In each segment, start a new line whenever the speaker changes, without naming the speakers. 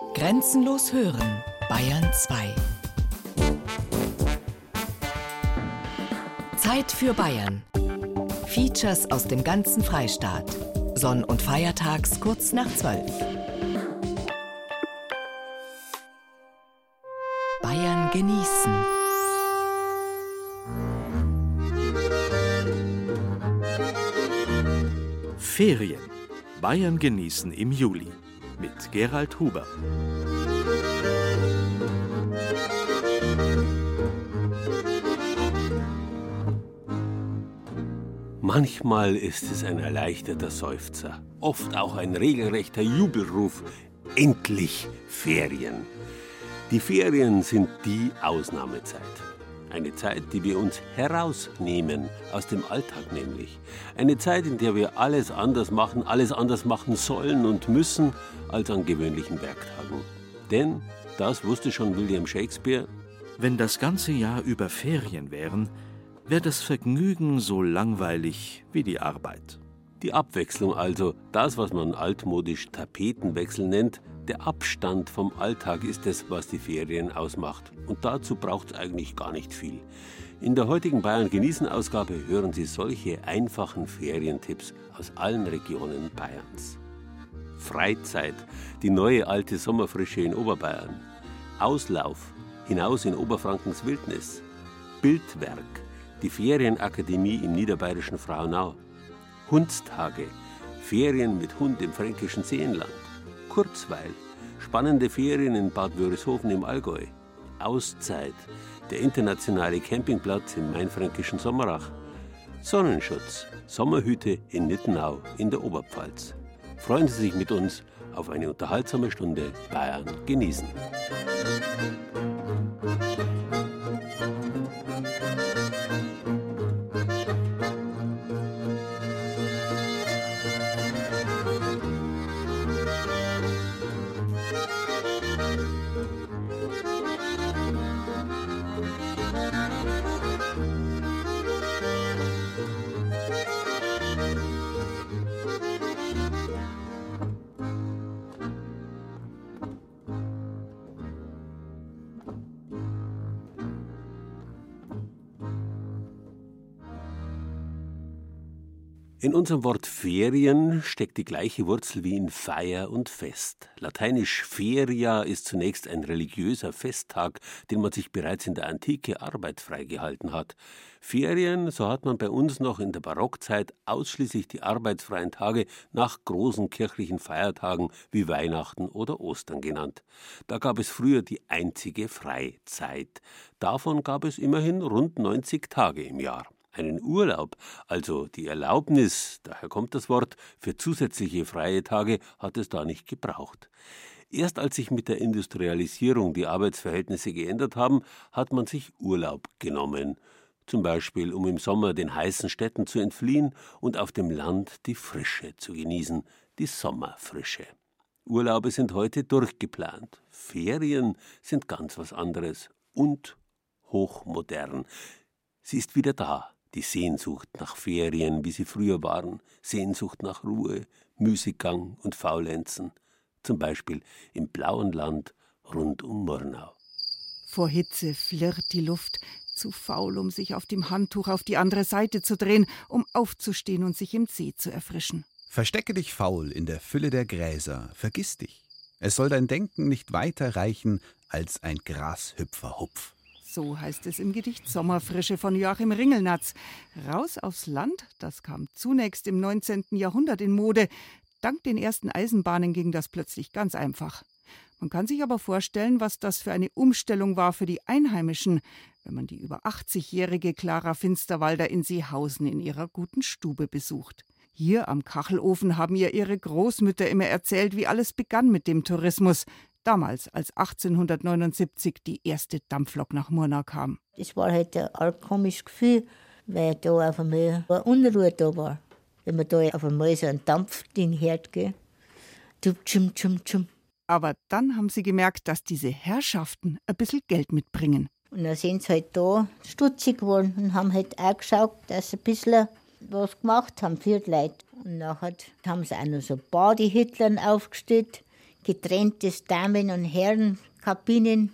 Grenzenlos hören, Bayern 2. Zeit für Bayern. Features aus dem ganzen Freistaat. Sonn- und Feiertags kurz nach 12. Bayern genießen.
Ferien. Bayern genießen im Juli mit Gerald Huber.
Manchmal ist es ein erleichterter Seufzer, oft auch ein regelrechter Jubelruf. Endlich Ferien. Die Ferien sind die Ausnahmezeit. Eine Zeit, die wir uns herausnehmen, aus dem Alltag nämlich. Eine Zeit, in der wir alles anders machen, alles anders machen sollen und müssen als an gewöhnlichen Werktagen. Denn, das wusste schon William Shakespeare,
wenn das ganze Jahr über Ferien wären, wäre das Vergnügen so langweilig wie die Arbeit.
Die Abwechslung also, das, was man altmodisch Tapetenwechsel nennt, der Abstand vom Alltag ist es, was die Ferien ausmacht. Und dazu braucht es eigentlich gar nicht viel. In der heutigen Bayern genießen Ausgabe hören Sie solche einfachen Ferientipps aus allen Regionen Bayerns. Freizeit, die neue alte Sommerfrische in Oberbayern. Auslauf, hinaus in Oberfrankens Wildnis. Bildwerk, die Ferienakademie im niederbayerischen Frauenau. Hundstage, Ferien mit Hund im fränkischen Seenland. Kurzweil, spannende Ferien in Bad Wörishofen im Allgäu. Auszeit, der internationale Campingplatz im mainfränkischen Sommerach. Sonnenschutz, Sommerhüte in Nittenau in der Oberpfalz. Freuen Sie sich mit uns auf eine unterhaltsame Stunde Bayern genießen. In unserem Wort Ferien steckt die gleiche Wurzel wie in Feier und Fest. Lateinisch feria ist zunächst ein religiöser Festtag, den man sich bereits in der Antike arbeitsfrei gehalten hat. Ferien, so hat man bei uns noch in der Barockzeit ausschließlich die arbeitsfreien Tage nach großen kirchlichen Feiertagen wie Weihnachten oder Ostern genannt. Da gab es früher die einzige Freizeit. Davon gab es immerhin rund 90 Tage im Jahr. Einen Urlaub, also die Erlaubnis, daher kommt das Wort, für zusätzliche freie Tage hat es da nicht gebraucht. Erst als sich mit der Industrialisierung die Arbeitsverhältnisse geändert haben, hat man sich Urlaub genommen. Zum Beispiel, um im Sommer den heißen Städten zu entfliehen und auf dem Land die Frische zu genießen, die Sommerfrische. Urlaube sind heute durchgeplant. Ferien sind ganz was anderes und hochmodern. Sie ist wieder da, die Sehnsucht nach Ferien, wie sie früher waren, Sehnsucht nach Ruhe, Müßiggang und Faulenzen, zum Beispiel im blauen Land rund um Murnau.
Vor Hitze flirrt die Luft, zu faul, um sich auf dem Handtuch auf die andere Seite zu drehen, um aufzustehen und sich im See zu erfrischen.
Verstecke dich faul in der Fülle der Gräser, vergiss dich. Es soll dein Denken nicht weiter reichen als ein Grashüpferhupf.
So heißt es im Gedicht Sommerfrische von Joachim Ringelnatz. Raus aufs Land, das kam zunächst im 19. Jahrhundert in Mode. Dank den ersten Eisenbahnen ging das plötzlich ganz einfach. Man kann sich aber vorstellen, was das für eine Umstellung war für die Einheimischen, wenn man die über 80-jährige Clara Finsterwalder in Seehausen in ihrer guten Stube besucht. Hier am Kachelofen haben ihr ihre Großmütter immer erzählt, wie alles begann mit dem Tourismus, damals, als 1879 die erste Dampflok nach Murnau kam.
Das war halt ein komisches Gefühl, weil da auf einmal eine Unruhe da war. Wenn man da auf einmal so ein Dampfding hört, gell. Tschum, tschum, tschum.
Aber dann haben sie gemerkt, dass diese Herrschaften ein bisschen Geld mitbringen.
Und dann sind sie halt da stutzig geworden und haben halt auch geschaut, dass sie ein bisschen was gemacht haben für die Leute. Und nachher haben sie auch noch so Badehitler aufgestellt getrenntes Damen- und Herrenkabinen,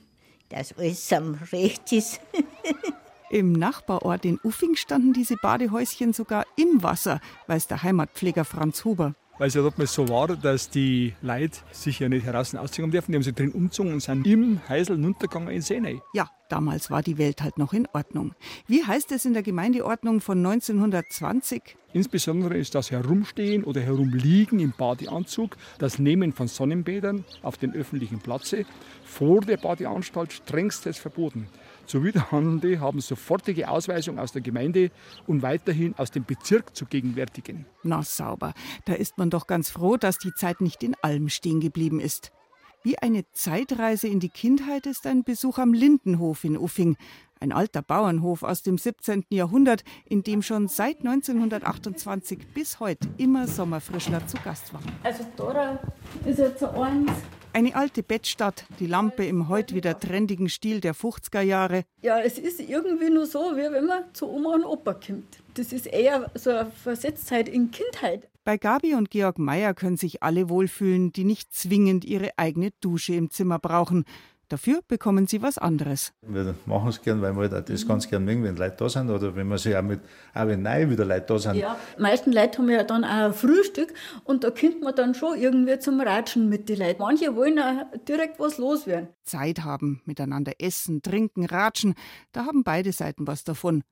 dass alles am Recht ist.
Im Nachbarort in Uffing standen diese Badehäuschen sogar im Wasser, weiß der Heimatpfleger Franz Huber.
Weil es ja damals so war, dass die Leute sich ja nicht heraus ausziehen dürfen. Die haben sich drin umgezogen und sind im Heisel runtergegangen in See rein.
Ja, damals war die Welt halt noch in Ordnung. Wie heißt es in der Gemeindeordnung von 1920?
Insbesondere ist das Herumstehen oder Herumliegen im Badeanzug, das Nehmen von Sonnenbädern auf den öffentlichen Platze vor der Badeanstalt strengstens verboten. Zuwiderhandelnde haben sofortige Ausweisung aus der Gemeinde und weiterhin aus dem Bezirk zu gegenwärtigen.
Na sauber, da ist man doch ganz froh, dass die Zeit nicht in allem stehen geblieben ist. Wie eine Zeitreise in die Kindheit ist ein Besuch am Lindenhof in Uffing, ein alter Bauernhof aus dem 17. Jahrhundert, in dem schon seit 1928 bis heute immer Sommerfrischler zu Gast waren.
Also da ist jetzt eins.
Eine alte Bettstadt, die Lampe im heute wieder trendigen Stil der 50er Jahre.
Ja, es ist irgendwie nur so, wie wenn man zu Oma und Opa kommt. Das ist eher so eine Versetztheit in Kindheit.
Bei Gabi und Georg Meyer können sich alle wohlfühlen, die nicht zwingend ihre eigene Dusche im Zimmer brauchen. Dafür bekommen sie was anderes.
Wir machen es gern, weil wir halt das ganz gern mögen, wenn Leute da sind oder wenn wir sich auch mit, auch wenn neu wieder Leute da sind.
Ja, die meisten Leute haben ja dann auch ein Frühstück und da kommt man dann schon irgendwie zum Ratschen mit den Leuten. Manche wollen auch direkt was loswerden.
Zeit haben, miteinander essen, trinken, ratschen, da haben beide Seiten was davon.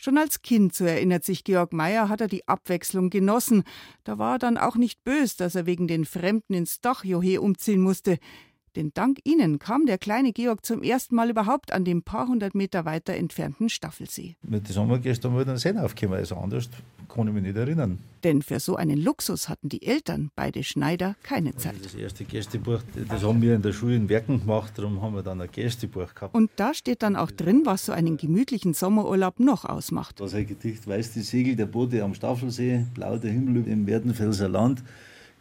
Schon als Kind, so erinnert sich Georg Meyer, hat er die Abwechslung genossen. Da war er dann auch nicht bös, dass er wegen den Fremden ins Dachjohe umziehen musste. Denn dank ihnen kam der kleine Georg zum ersten Mal überhaupt an dem paar hundert Meter weiter entfernten Staffelsee.
Mit den Sommergästen haben wir dann Seen aufgekommen, also anders kann ich mich nicht erinnern.
Denn für so einen Luxus hatten die Eltern, beide Schneider, keine Zeit.
Das erste Gästebuch, das haben wir in der Schule in Werken gemacht, darum haben wir dann ein Gästebuch gehabt.
Und da steht dann auch drin, was so einen gemütlichen Sommerurlaub noch ausmacht.
Das ein Gedicht, weiß die Segel der Boote am Staffelsee, blau der Himmel im Werdenfelser Land,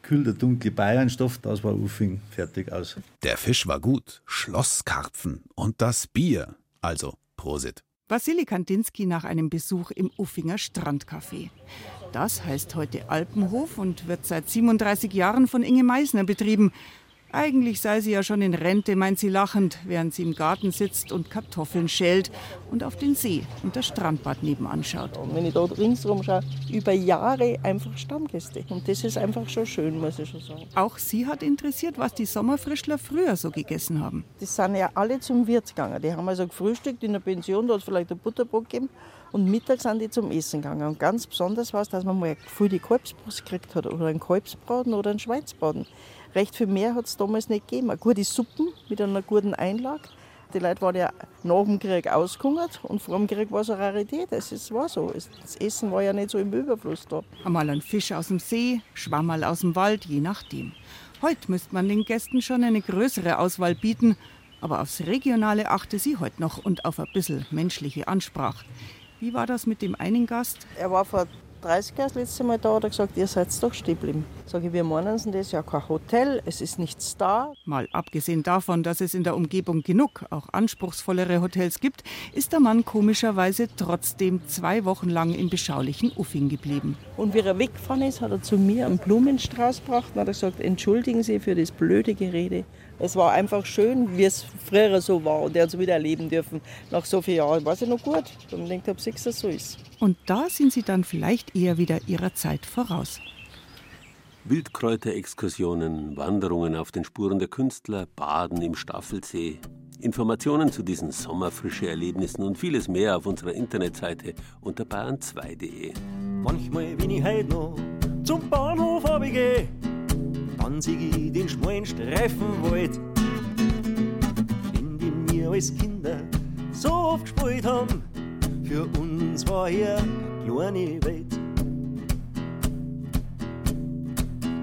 kühl der dunkle Bayernstoff, das war Uffing, fertig aus.
Der Fisch war gut, Schlosskarpfen und das Bier. Also, Prosit.
Wassili Kandinsky nach einem Besuch im Uffinger Strandcafé. Das heißt heute Alpenhof und wird seit 37 Jahren von Inge Meisner betrieben. Eigentlich sei sie ja schon in Rente, meint sie lachend, während sie im Garten sitzt und Kartoffeln schält und auf den See und das Strandbad nebenan schaut.
Und wenn ich dort ringsherum schaue, über Jahre einfach Stammgäste. Und das ist einfach schon schön, muss ich schon sagen.
Auch sie hat interessiert, was die Sommerfrischler früher so gegessen haben.
Die sind ja alle zum Wirt gegangen. Die haben also gefrühstückt in der Pension, da hat es vielleicht ein Butterbrot gegeben. Und mittags sind die zum Essen gegangen. Und ganz besonders war es, dass man mal eine gefühlte Kalbsbrust gekriegt hat oder einen Kalbsbraten oder einen Schweizbraten. Recht viel mehr hat es damals nicht gegeben. Eine gute Suppen mit einer guten Einlage. Die Leute waren ja nach dem Krieg ausgehungert und vor dem Krieg war es eine Rarität. Es ist- war so. Das Essen war ja nicht so im Überfluss da.
Einmal ein Fisch aus dem See, Schwammerl aus dem Wald, je nachdem. Heute müsste man den Gästen schon eine größere Auswahl bieten, aber aufs Regionale achte sie heute noch und auf ein bisschen menschliche Ansprache. Wie war das mit dem einen Gast?
Er war vor 30 Jahren das letzte Mal da und hat gesagt, ihr seid doch stehen geblieben. Sag ich, wir meinen es, das ist ja kein Hotel, es ist nichts da.
Mal abgesehen davon, dass es in der Umgebung genug, auch anspruchsvollere Hotels gibt, ist der Mann komischerweise trotzdem zwei Wochen lang im beschaulichen Uffing geblieben.
Und wie er weggefahren ist, hat er zu mir einen Blumenstrauß gebracht und hat gesagt, entschuldigen Sie für das blöde Gerede. Es war einfach schön, wie es früher so war und er hat es wieder erleben dürfen. Nach so vielen Jahren war es ja noch gut. Und ich denke, ob es so ist.
Und da sind sie dann vielleicht eher wieder ihrer Zeit voraus.
Wildkräuterexkursionen, Wanderungen auf den Spuren der Künstler, Baden im Staffelsee. Informationen zu diesen sommerfrische Erlebnissen und vieles mehr auf unserer Internetseite unter bayern2.de.
Manchmal, wenn ich heut noch zum Bahnhof runtergeh, ich den schmalen Streifenwald, in dem wir als Kinder so oft gespielt haben. Für uns war hier eine kleine Welt.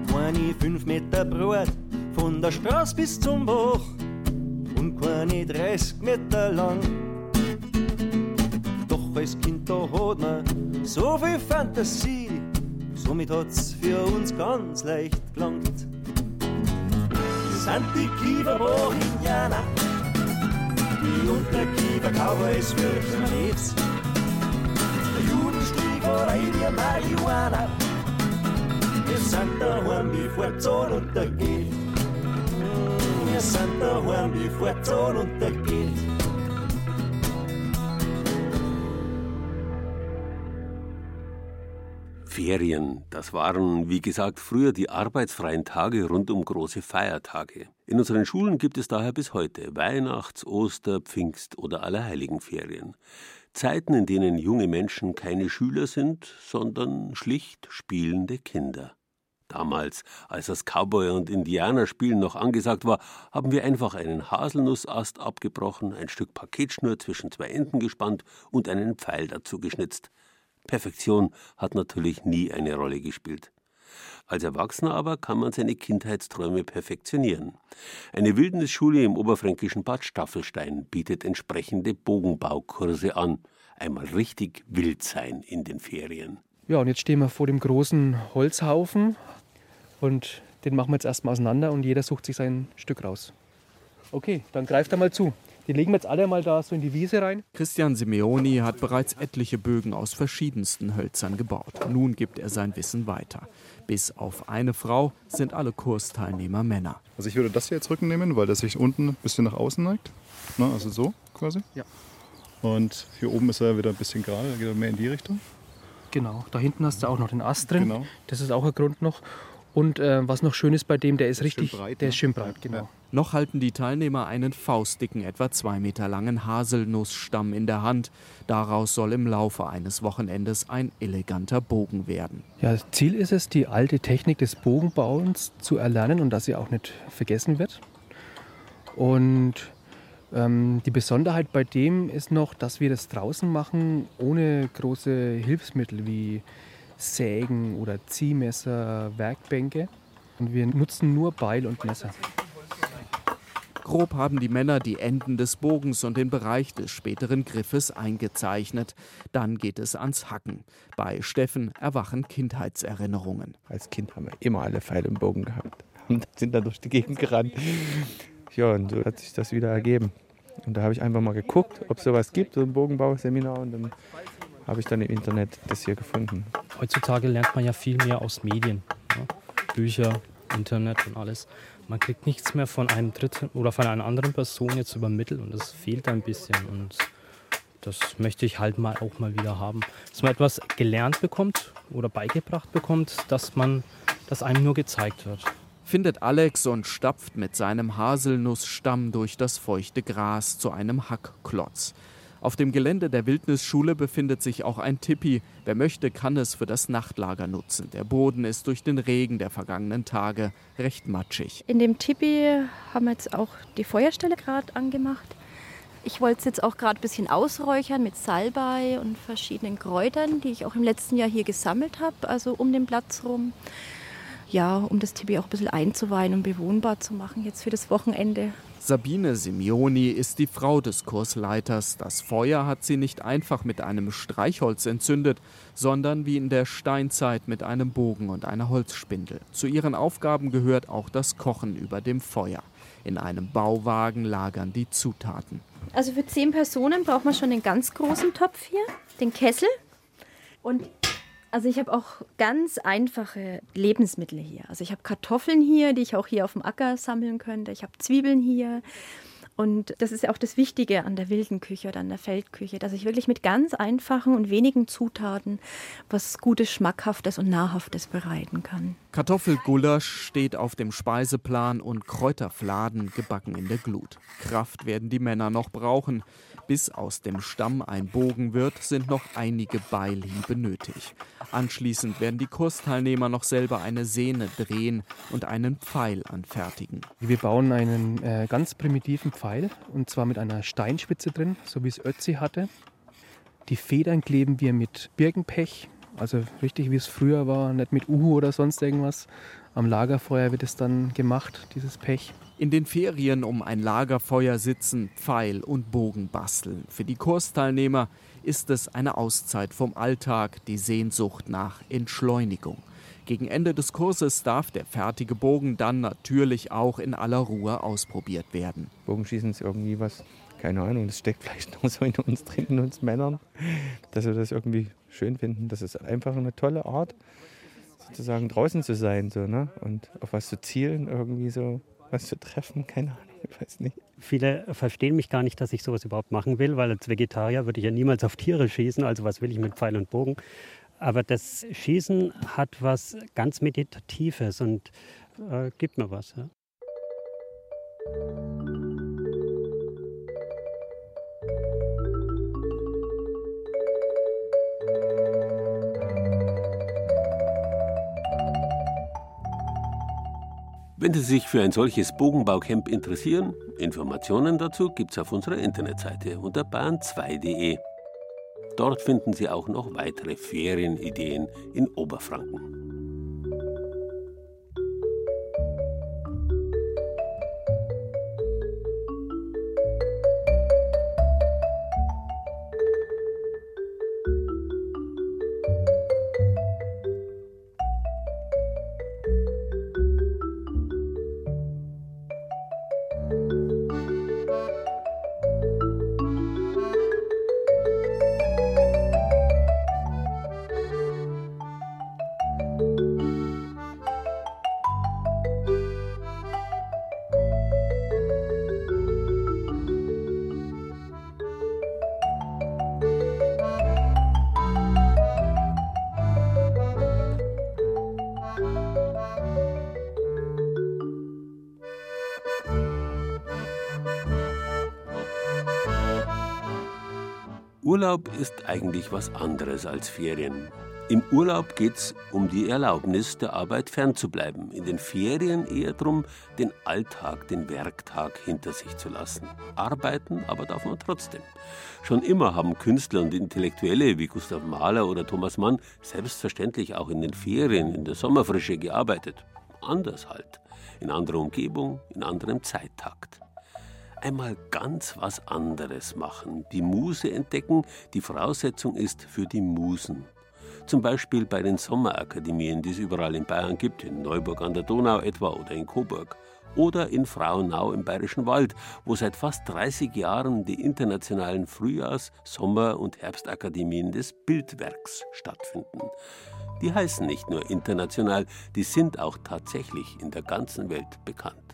Keine fünf Meter breit, von der Straße bis zum Bach und keine 30 Meter lang. Doch als Kind da hat man so viel Fantasie, somit hat's für uns ganz leicht gelangt. Wir sind die Kieferbach-Indianer, die Unterkiefer-Cowboys für nichts. Der Judenstieg oder ihr Marihuana, wir sind daheim, bevor die Sonne untergeht. wir sind daheim, bevor die Sonne untergeht.
Ferien, das waren, wie gesagt, früher die arbeitsfreien Tage rund um große Feiertage. In unseren Schulen gibt es daher bis heute Weihnachts-, Oster-, Pfingst- oder Allerheiligenferien. Zeiten, in denen junge Menschen keine Schüler sind, sondern schlicht spielende Kinder. Damals, als das Cowboy- und Indianerspielen noch angesagt war, haben wir einfach einen Haselnussast abgebrochen, ein Stück Paketschnur zwischen zwei Enden gespannt und einen Pfeil dazu geschnitzt. Perfektion hat natürlich nie eine Rolle gespielt. Als Erwachsener aber kann man seine Kindheitsträume perfektionieren. Eine Wildnisschule im oberfränkischen Bad Staffelstein bietet entsprechende Bogenbaukurse an. Einmal richtig wild sein in den Ferien.
Ja, und jetzt stehen wir vor dem großen Holzhaufen und den machen wir jetzt erstmal auseinander und jeder sucht sich sein Stück raus. Okay, dann greift er mal zu. Die legen wir jetzt alle mal da so in die Wiese rein.
Christian Simeoni hat bereits etliche Bögen aus verschiedensten Hölzern gebaut. Nun gibt er sein Wissen weiter. Bis auf eine Frau sind alle Kursteilnehmer Männer.
Also ich würde das hier jetzt rücknehmen, weil das sich unten ein bisschen nach außen neigt. Ne, also so quasi.
Ja.
Und hier oben ist er wieder ein bisschen gerade, geht er mehr in die Richtung.
Genau, da hinten hast du auch noch den Ast drin.
Genau.
Das ist auch ein Grund noch. Und äh, was noch schön ist bei dem, der ist richtig,
schön breit,
der
ne?
ist schön breit, genau.
Noch halten die Teilnehmer einen faustdicken, etwa zwei Meter langen Haselnussstamm in der Hand. Daraus soll im Laufe eines Wochenendes ein eleganter Bogen werden.
Ja, Ziel ist es, die alte Technik des Bogenbauens zu erlernen und dass sie auch nicht vergessen wird. Und ähm, die Besonderheit bei dem ist noch, dass wir das draußen machen, ohne große Hilfsmittel wie Sägen oder Ziehmesser, Werkbänke. Und wir nutzen nur Beil und Messer.
Grob haben die Männer die Enden des Bogens und den Bereich des späteren Griffes eingezeichnet. Dann geht es ans Hacken. Bei Steffen erwachen Kindheitserinnerungen.
Als Kind haben wir immer alle Pfeile im Bogen gehabt und sind dann durch die Gegend gerannt. Ja, und so hat sich das wieder ergeben. Und da habe ich einfach mal geguckt, ob es sowas gibt, so ein Bogenbauseminar. Und dann habe ich dann im Internet das hier gefunden.
Heutzutage lernt man ja viel mehr aus Medien. Ja? Bücher, Internet und alles. Man kriegt nichts mehr von einem Dritten oder von einer anderen Person jetzt übermittelt und das fehlt ein bisschen. Und das möchte ich halt mal auch mal wieder haben. Dass man etwas gelernt bekommt oder beigebracht bekommt, dass man, dass einem nur gezeigt wird.
Findet Alex und stapft mit seinem Haselnussstamm durch das feuchte Gras zu einem Hackklotz. Auf dem Gelände der Wildnisschule befindet sich auch ein Tipi. Wer möchte, kann es für das Nachtlager nutzen. Der Boden ist durch den Regen der vergangenen Tage recht matschig.
In dem Tipi haben wir jetzt auch die Feuerstelle gerade angemacht. Ich wollte es jetzt auch gerade ein bisschen ausräuchern mit Salbei und verschiedenen Kräutern, die ich auch im letzten Jahr hier gesammelt habe, also um den Platz rum. Ja, um das Tipi auch ein bisschen einzuweihen und bewohnbar zu machen jetzt für das Wochenende.
Sabine Simeoni ist die Frau des Kursleiters. Das Feuer hat sie nicht einfach mit einem Streichholz entzündet, sondern wie in der Steinzeit mit einem Bogen und einer Holzspindel. Zu ihren Aufgaben gehört auch das Kochen über dem Feuer. In einem Bauwagen lagern die Zutaten.
Also für zehn Personen braucht man schon den ganz großen Topf hier, den Kessel. Und also ich habe auch ganz einfache Lebensmittel hier. Also ich habe Kartoffeln hier, die ich auch hier auf dem Acker sammeln könnte. Ich habe Zwiebeln hier. Und das ist ja auch das Wichtige an der wilden Küche oder an der Feldküche, dass ich wirklich mit ganz einfachen und wenigen Zutaten was Gutes, Schmackhaftes und Nahrhaftes bereiten kann.
Kartoffelgulasch steht auf dem Speiseplan und Kräuterfladen gebacken in der Glut. Kraft werden die Männer noch brauchen. Bis aus dem Stamm ein Bogen wird, sind noch einige Beilhiebe nötig. Anschließend werden die Kursteilnehmer noch selber eine Sehne drehen und einen Pfeil anfertigen.
Wir bauen einen äh, ganz primitiven Pfeil und zwar mit einer Steinspitze drin, so wie es Ötzi hatte. Die Federn kleben wir mit Birkenpech, also richtig wie es früher war, nicht mit Uhu oder sonst irgendwas. Am Lagerfeuer wird es dann gemacht, dieses Pech.
In den Ferien um ein Lagerfeuer sitzen, Pfeil und Bogen basteln. Für die Kursteilnehmer ist es eine Auszeit vom Alltag, die Sehnsucht nach Entschleunigung. Gegen Ende des Kurses darf der fertige Bogen dann natürlich auch in aller Ruhe ausprobiert werden.
Bogenschießen ist irgendwie was, keine Ahnung, das steckt vielleicht nur so in uns drin, in uns Männern, dass wir das irgendwie schön finden. Das ist einfach eine tolle Art, sozusagen draußen zu sein so, ne? und auf was zu zielen, irgendwie so was zu treffen, keine Ahnung. Ich weiß nicht.
Viele verstehen mich gar nicht, dass ich sowas überhaupt machen will, weil als Vegetarier würde ich ja niemals auf Tiere schießen. Also was will ich mit Pfeil und Bogen? Aber das Schießen hat was ganz Meditatives und äh, gibt mir was. Ja.
Wenn Sie sich für ein solches Bogenbaucamp interessieren, Informationen dazu gibt es auf unserer Internetseite unter bayern2.de. Dort finden Sie auch noch weitere Ferienideen in Oberfranken. Was anderes als Ferien. Im Urlaub geht es um die Erlaubnis, der Arbeit fernzubleiben. In den Ferien eher darum, den Alltag, den Werktag hinter sich zu lassen. Arbeiten aber darf man trotzdem. Schon immer haben Künstler und Intellektuelle wie Gustav Mahler oder Thomas Mann selbstverständlich auch in den Ferien, in der Sommerfrische gearbeitet. Anders halt. In anderer Umgebung, in anderem Zeittakt einmal ganz was anderes machen, die Muse entdecken, die Voraussetzung ist für die Musen. Zum Beispiel bei den Sommerakademien, die es überall in Bayern gibt, in Neuburg an der Donau etwa oder in Coburg. Oder in Frauenau im Bayerischen Wald, wo seit fast 30 Jahren die internationalen Frühjahrs-, Sommer- und Herbstakademien des Bildwerks stattfinden. Die heißen nicht nur international, die sind auch tatsächlich in der ganzen Welt bekannt.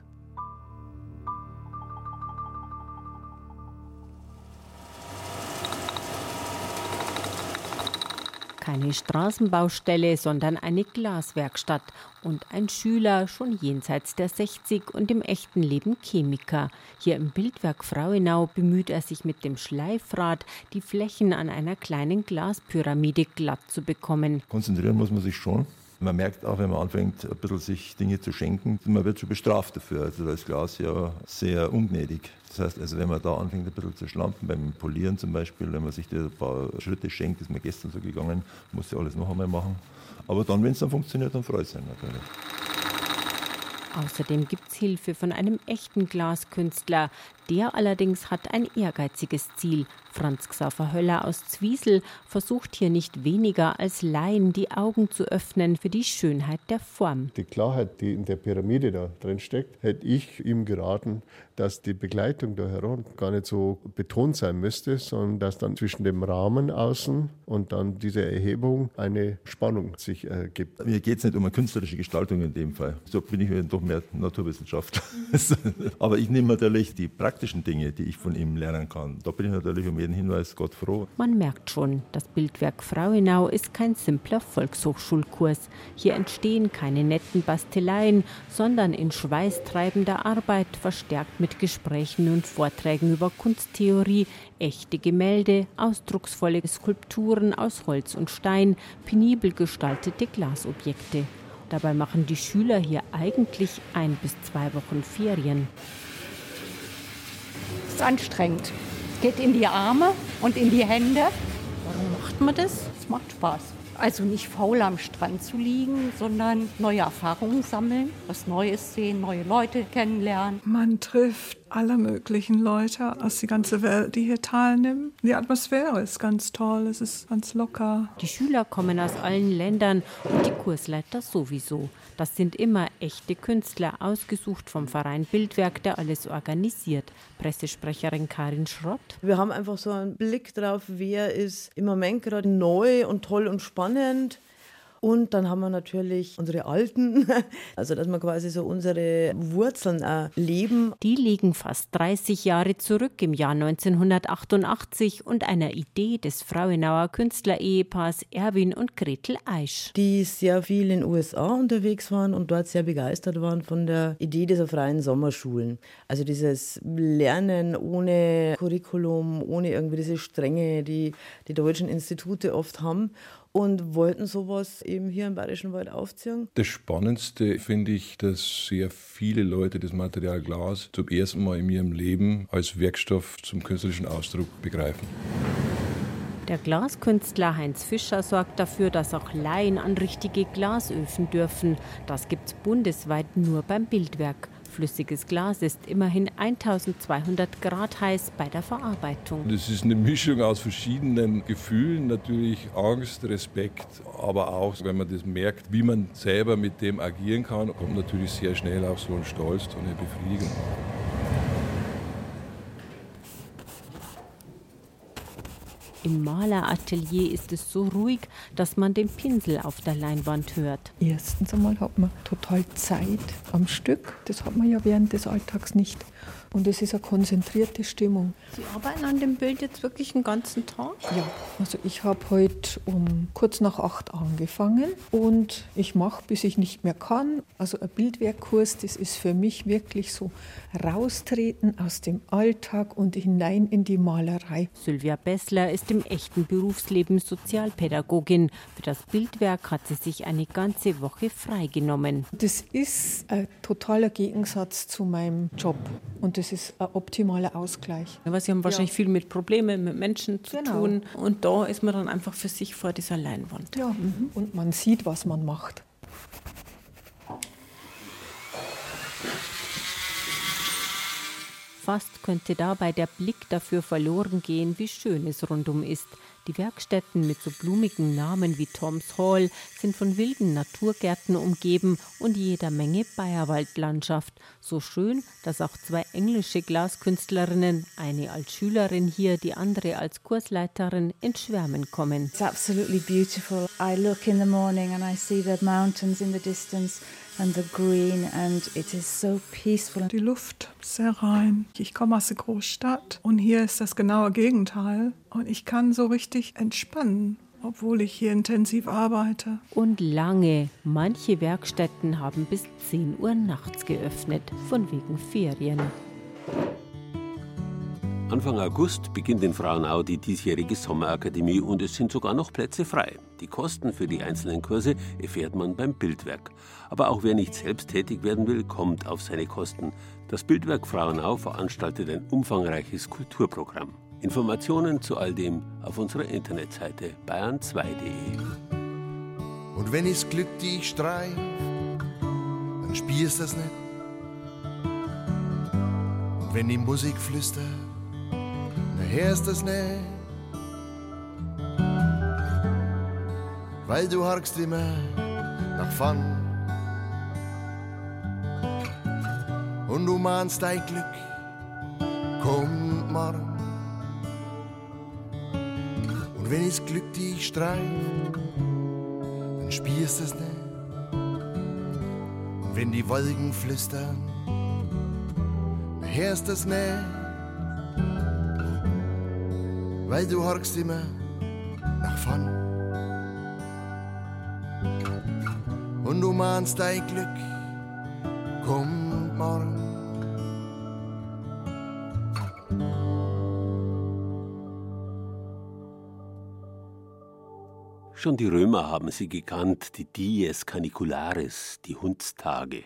Keine Straßenbaustelle, sondern eine Glaswerkstatt und ein Schüler schon jenseits der 60 und im echten Leben Chemiker. Hier im Bildwerk Frauenau bemüht er sich mit dem Schleifrad, die Flächen an einer kleinen Glaspyramide glatt zu bekommen.
Konzentrieren muss man sich schon. Man merkt auch, wenn man anfängt, ein bisschen sich Dinge zu schenken, man wird schon bestraft dafür. Also da ist Glas ja sehr ungnädig. Das heißt, also wenn man da anfängt, ein bisschen zu schlampen, beim Polieren zum Beispiel, wenn man sich da ein paar Schritte schenkt, ist mir gestern so gegangen, muss ja alles noch einmal machen. Aber dann, wenn es dann funktioniert, dann freut es sich natürlich.
Außerdem gibt es Hilfe von einem echten Glaskünstler. Der allerdings hat ein ehrgeiziges Ziel. Franz Xaver Höller aus Zwiesel versucht hier nicht weniger als Laien die Augen zu öffnen für die Schönheit der Form.
Die Klarheit, die in der Pyramide da drin steckt, hätte ich ihm geraten, dass die Begleitung da herum gar nicht so betont sein müsste, sondern dass dann zwischen dem Rahmen außen und dann dieser Erhebung eine Spannung sich ergibt.
Mir geht es nicht um eine künstlerische Gestaltung in dem Fall. So bin ich doch mehr Naturwissenschaftler. Aber ich nehme natürlich die praktischen Dinge, die ich von ihm lernen kann. Da bin ich natürlich um jeden Hinweis Gott froh.
Man merkt schon, das Bildwerk Frauenau ist kein simpler Volkshochschulkurs. Hier entstehen keine netten Basteleien, sondern in schweißtreibender Arbeit, verstärkt mit Gesprächen und Vorträgen über Kunsttheorie, echte Gemälde, ausdrucksvolle Skulpturen aus Holz und Stein, penibel gestaltete Glasobjekte. Dabei machen die Schüler hier eigentlich ein bis zwei Wochen Ferien.
Es ist anstrengend. Geht in die Arme und in die Hände. Warum macht man das? Es macht Spaß. Also nicht faul am Strand zu liegen, sondern neue Erfahrungen sammeln, was Neues sehen, neue Leute kennenlernen.
Man trifft alle möglichen Leute aus der ganzen Welt, die hier teilnehmen. Die Atmosphäre ist ganz toll, es ist ganz locker.
Die Schüler kommen aus allen Ländern und die Kursleiter sowieso. Das sind immer echte Künstler, ausgesucht vom Verein Bildwerk, der alles organisiert. Pressesprecherin Karin Schrott.
Wir haben einfach so einen Blick drauf, wer ist im Moment gerade neu und toll und spannend.
Und dann haben wir natürlich unsere Alten, also dass wir quasi so unsere Wurzeln auch leben.
Die liegen fast 30 Jahre zurück im Jahr 1988 und einer Idee des Frauenauer Künstlerehepaars Erwin und Gretel Eisch.
Die sehr viel in den USA unterwegs waren und dort sehr begeistert waren von der Idee dieser freien Sommerschulen. Also dieses Lernen ohne Curriculum, ohne irgendwie diese Strenge, die die deutschen Institute oft haben und wollten sowas eben hier im Bayerischen Wald aufziehen.
Das Spannendste finde ich, dass sehr viele Leute das Material Glas zum ersten Mal in ihrem Leben als Werkstoff zum künstlerischen Ausdruck begreifen.
Der Glaskünstler Heinz Fischer sorgt dafür, dass auch Laien an richtige Glasöfen dürfen. Das gibt es bundesweit nur beim Bildwerk. Flüssiges Glas ist immerhin 1200 Grad heiß bei der Verarbeitung.
Das ist eine Mischung aus verschiedenen Gefühlen, natürlich Angst, Respekt, aber auch, wenn man das merkt, wie man selber mit dem agieren kann, kommt natürlich sehr schnell auch so ein Stolz und eine Befriedigung.
Im Maleratelier ist es so ruhig, dass man den Pinsel auf der Leinwand hört.
Erstens einmal hat man total Zeit am Stück. Das hat man ja während des Alltags nicht. Und es ist eine konzentrierte Stimmung.
Sie arbeiten an dem Bild jetzt wirklich den ganzen Tag?
Ja, also ich habe heute um kurz nach acht angefangen und ich mache, bis ich nicht mehr kann. Also ein Bildwerkkurs, das ist für mich wirklich so raustreten aus dem Alltag und hinein in die Malerei.
Sylvia Bessler ist im echten Berufsleben Sozialpädagogin. Für das Bildwerk hat sie sich eine ganze Woche freigenommen.
Das ist ein totaler Gegensatz zu meinem Job. Und das ist ein optimaler Ausgleich.
Weil Sie haben wahrscheinlich ja. viel mit Problemen, mit Menschen zu genau. tun. Und da ist man dann einfach für sich vor dieser Leinwand.
Ja, mhm. und man sieht, was man macht.
Fast könnte dabei der Blick dafür verloren gehen, wie schön es rundum ist. Die Werkstätten mit so blumigen Namen wie Toms Hall sind von wilden Naturgärten umgeben und jeder Menge Bayerwaldlandschaft. So schön, dass auch zwei englische Glaskünstlerinnen, eine als Schülerin hier, die andere als Kursleiterin, ins Schwärmen kommen.
It's absolutely beautiful. I look in the morning and I see the mountains in the distance and the green and it is so peaceful.
Die Luft sehr rein. Ich komme aus der Großstadt und hier ist das genaue Gegenteil und ich kann so richtig entspannen obwohl ich hier intensiv arbeite.
Und lange. Manche Werkstätten haben bis 10 Uhr nachts geöffnet, von wegen Ferien.
Anfang August beginnt in Frauenau die diesjährige Sommerakademie und es sind sogar noch Plätze frei. Die Kosten für die einzelnen Kurse erfährt man beim Bildwerk. Aber auch wer nicht selbst tätig werden will, kommt auf seine Kosten. Das Bildwerk Frauenau veranstaltet ein umfangreiches Kulturprogramm. Informationen zu all dem auf unserer Internetseite bayern2.de.
Und wenn ich's Glück dich streif, dann spielst das nicht. Und wenn die Musik flüstert, hörst es nicht. Weil du harkst immer nach vorn. Und du mahnst dein Glück, kommt morgen. Und wenn das Glück dich streift, dann spürst es nicht. Und wenn die Wolken flüstern, dann hörst es nicht weil du horchst immer nach vorn. Und du mahnst dein Glück, kommt morgen.
Schon die Römer haben sie gekannt, die Dies Canicularis, die Hundstage.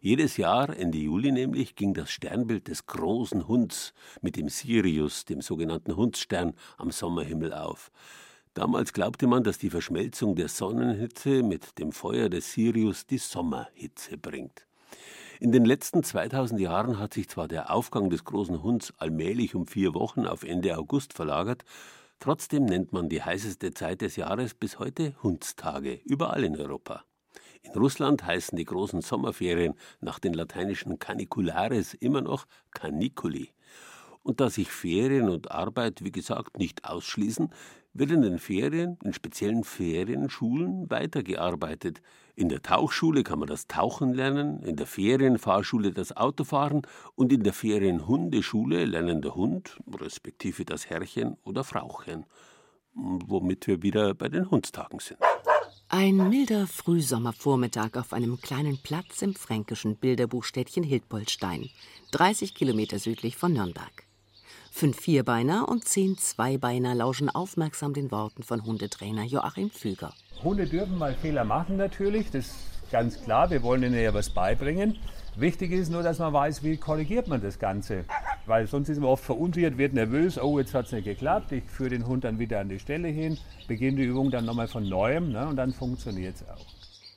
Jedes Jahr, Ende Juli nämlich, ging das Sternbild des großen Hunds mit dem Sirius, dem sogenannten Hundsstern, am Sommerhimmel auf. Damals glaubte man, dass die Verschmelzung der Sonnenhitze mit dem Feuer des Sirius die Sommerhitze bringt. In den letzten 2000 Jahren hat sich zwar der Aufgang des großen Hunds allmählich um vier Wochen auf Ende August verlagert, trotzdem nennt man die heißeste Zeit des Jahres bis heute Hundstage, überall in Europa. In Russland heißen die großen Sommerferien nach den lateinischen Caniculares immer noch Caniculi. Und da sich Ferien und Arbeit, wie gesagt, nicht ausschließen, wird in den Ferien, in speziellen Ferienschulen weitergearbeitet. In der Tauchschule kann man das Tauchen lernen, in der Ferienfahrschule das Autofahren und in der Ferienhundeschule lernen der Hund, respektive das Herrchen oder Frauchen. Womit wir wieder bei den Hundstagen sind.
Ein milder Frühsommervormittag auf einem kleinen Platz im fränkischen Bilderbuchstädtchen Hildboldstein, 30 Kilometer südlich von Nürnberg. Fünf Vierbeiner und zehn Zweibeiner lauschen aufmerksam den Worten von Hundetrainer Joachim Füger.
Hunde dürfen mal Fehler machen natürlich, das ist ganz klar. Wir wollen ihnen ja was beibringen. Wichtig ist nur, dass man weiß, wie korrigiert man das Ganze. Weil sonst ist man oft verunsichert, wird nervös, oh, jetzt hat es nicht geklappt, ich führe den Hund dann wieder an die Stelle hin, beginne die Übung dann nochmal von neuem ne, und dann funktioniert es auch.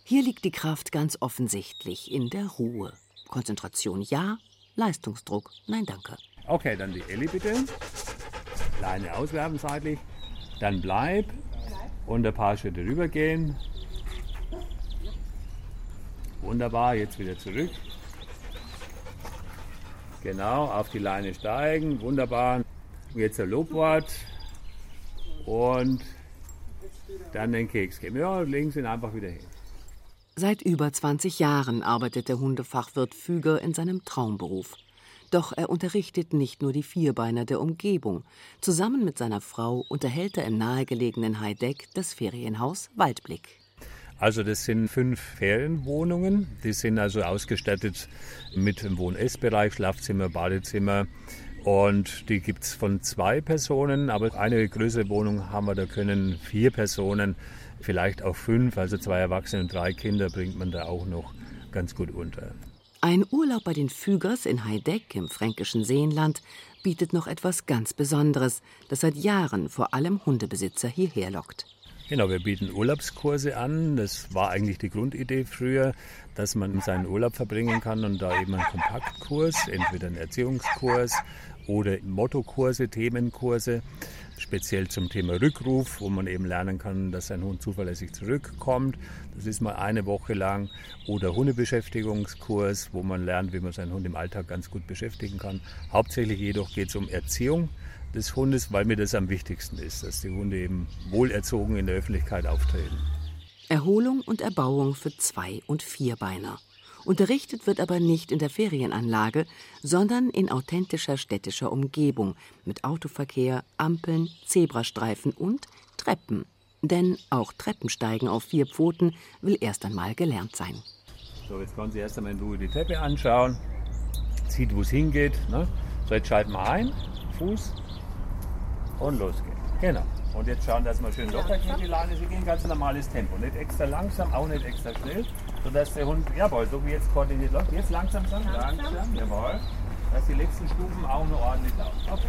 Hier liegt die Kraft ganz offensichtlich in der Ruhe. Konzentration ja, Leistungsdruck nein danke.
Okay, dann die Elli bitte. Leine auswerfen seitlich. Dann bleib und ein paar Schritte rübergehen. Wunderbar, jetzt wieder zurück. Genau, auf die Leine steigen. Wunderbar. Jetzt ein Lobwort. Und dann den Keks geben. Ja, legen Sie ihn einfach wieder hin.
Seit über 20 Jahren arbeitet der Hundefachwirt Füger in seinem Traumberuf. Doch er unterrichtet nicht nur die Vierbeiner der Umgebung. Zusammen mit seiner Frau unterhält er im nahegelegenen Heideck das Ferienhaus Waldblick.
Also das sind fünf Ferienwohnungen. Die sind also ausgestattet mit Wohn-Essbereich, Schlafzimmer, Badezimmer. Und die gibt es von zwei Personen, aber eine größere Wohnung haben wir, da können vier Personen, vielleicht auch fünf, also zwei Erwachsene und drei Kinder bringt man da auch noch ganz gut unter.
Ein Urlaub bei den Fügers in Heideck im fränkischen Seenland bietet noch etwas ganz Besonderes, das seit Jahren vor allem Hundebesitzer hierher lockt.
Genau, wir bieten Urlaubskurse an. Das war eigentlich die Grundidee früher, dass man seinen Urlaub verbringen kann und da eben einen Kompaktkurs, entweder einen Erziehungskurs oder Mottokurse, Themenkurse, speziell zum Thema Rückruf, wo man eben lernen kann, dass ein Hund zuverlässig zurückkommt. Das ist mal eine Woche lang. Oder Hundebeschäftigungskurs, wo man lernt, wie man seinen Hund im Alltag ganz gut beschäftigen kann. Hauptsächlich jedoch geht es um Erziehung des Hundes, weil mir das am wichtigsten ist, dass die Hunde eben wohlerzogen in der Öffentlichkeit auftreten.
Erholung und Erbauung für Zwei- und Vierbeiner. Unterrichtet wird aber nicht in der Ferienanlage, sondern in authentischer städtischer Umgebung mit Autoverkehr, Ampeln, Zebrastreifen und Treppen. Denn auch Treppensteigen auf vier Pfoten will erst einmal gelernt sein.
So, jetzt können Sie erst einmal in Ruhe die Treppe anschauen, sieht, wo es hingeht. Ne? So, jetzt schalten wir ein, Fuß, und los geht's. Genau. Und jetzt schauen, dass wir schön locker gehen, die Leine. Sie gehen ganz normales Tempo. Nicht extra langsam, auch nicht extra schnell. Sodass der Hund, jawohl, so wie jetzt koordiniert läuft. Jetzt langsam, langsam, langsam, jawohl. Dass die letzten Stufen auch noch ordentlich laufen. Okay,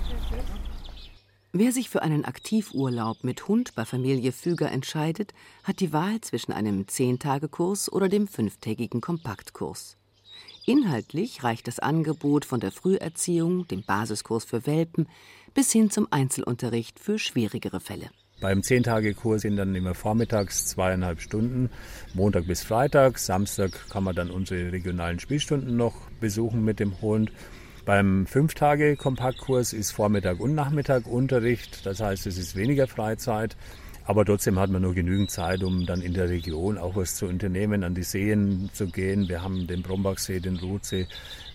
Wer sich für einen Aktivurlaub mit Hund bei Familie Füger entscheidet, hat die Wahl zwischen einem Zehntagekurs oder dem fünftägigen Kompaktkurs. Inhaltlich reicht das Angebot von der Früherziehung, dem Basiskurs für Welpen, bis hin zum Einzelunterricht für schwierigere Fälle.
Beim Zehntagekurs sind dann immer vormittags zweieinhalb Stunden, Montag bis Freitag. Samstag kann man dann unsere regionalen Spielstunden noch besuchen mit dem Hund. Beim Fünf-Tage-Kompaktkurs ist Vormittag und Nachmittag Unterricht, das heißt, es ist weniger Freizeit. Aber trotzdem hat man nur genügend Zeit, um dann in der Region auch was zu unternehmen, an die Seen zu gehen. Wir haben den Brombachsee, den Rotsee.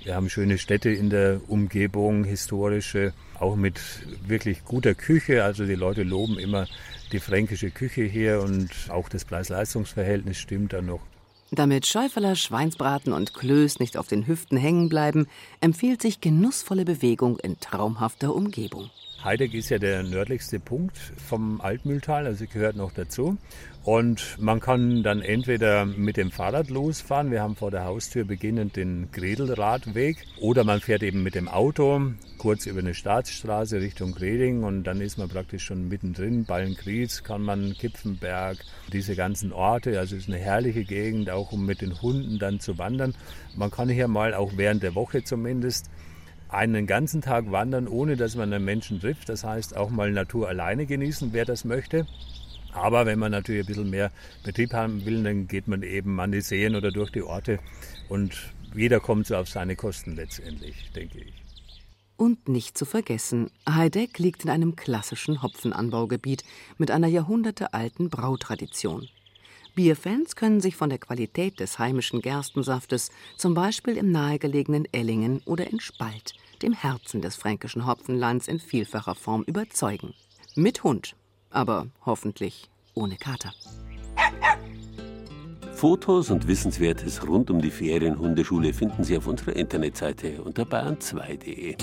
Wir haben schöne Städte in der Umgebung, historische, auch mit wirklich guter Küche. Also die Leute loben immer die fränkische Küche hier und auch das Preis-Leistungs-Verhältnis stimmt da noch.
Damit Schäuferler, Schweinsbraten und Klöß nicht auf den Hüften hängen bleiben, empfiehlt sich genussvolle Bewegung in traumhafter Umgebung.
Heideck ist ja der nördlichste Punkt vom Altmühltal, also gehört noch dazu. Und man kann dann entweder mit dem Fahrrad losfahren, wir haben vor der Haustür beginnend den Gredelradweg, oder man fährt eben mit dem Auto kurz über eine Staatsstraße Richtung Greding und dann ist man praktisch schon mittendrin. Ballengries kann man, Kipfenberg, diese ganzen Orte, also es ist eine herrliche Gegend, auch um mit den Hunden dann zu wandern. Man kann hier mal auch während der Woche zumindest einen ganzen Tag wandern, ohne dass man einen Menschen trifft. Das heißt auch mal Natur alleine genießen, wer das möchte. Aber wenn man natürlich ein bisschen mehr Betrieb haben will, dann geht man eben an die Seen oder durch die Orte und jeder kommt so auf seine Kosten letztendlich, denke ich.
Und nicht zu vergessen, Heideck liegt in einem klassischen Hopfenanbaugebiet mit einer jahrhundertealten Brautradition. Bierfans können sich von der Qualität des heimischen Gerstensaftes zum Beispiel im nahegelegenen Ellingen oder in Spalt, dem Herzen des fränkischen Hopfenlands in vielfacher Form überzeugen. Mit Hund, aber hoffentlich ohne Kater.
Fotos und Wissenswertes rund um die Ferienhundeschule finden Sie auf unserer Internetseite unter bayern2.de.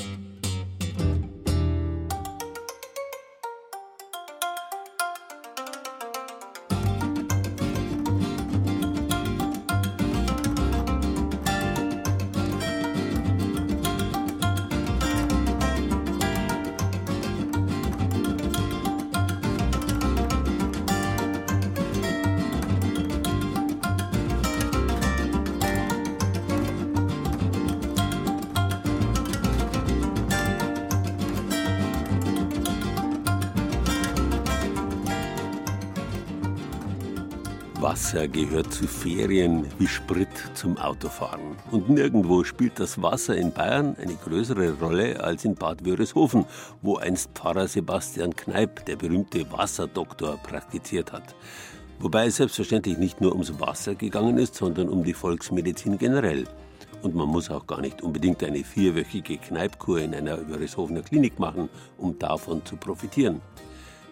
Wasser gehört zu Ferien wie Sprit zum Autofahren. Und nirgendwo spielt das Wasser in Bayern eine größere Rolle als in Bad Wörishofen, wo einst Pfarrer Sebastian Kneip, der berühmte Wasserdoktor, praktiziert hat. Wobei es selbstverständlich nicht nur ums Wasser gegangen ist, sondern um die Volksmedizin generell. Und man muss auch gar nicht unbedingt eine vierwöchige Kneipkur in einer Wörishofener Klinik machen, um davon zu profitieren.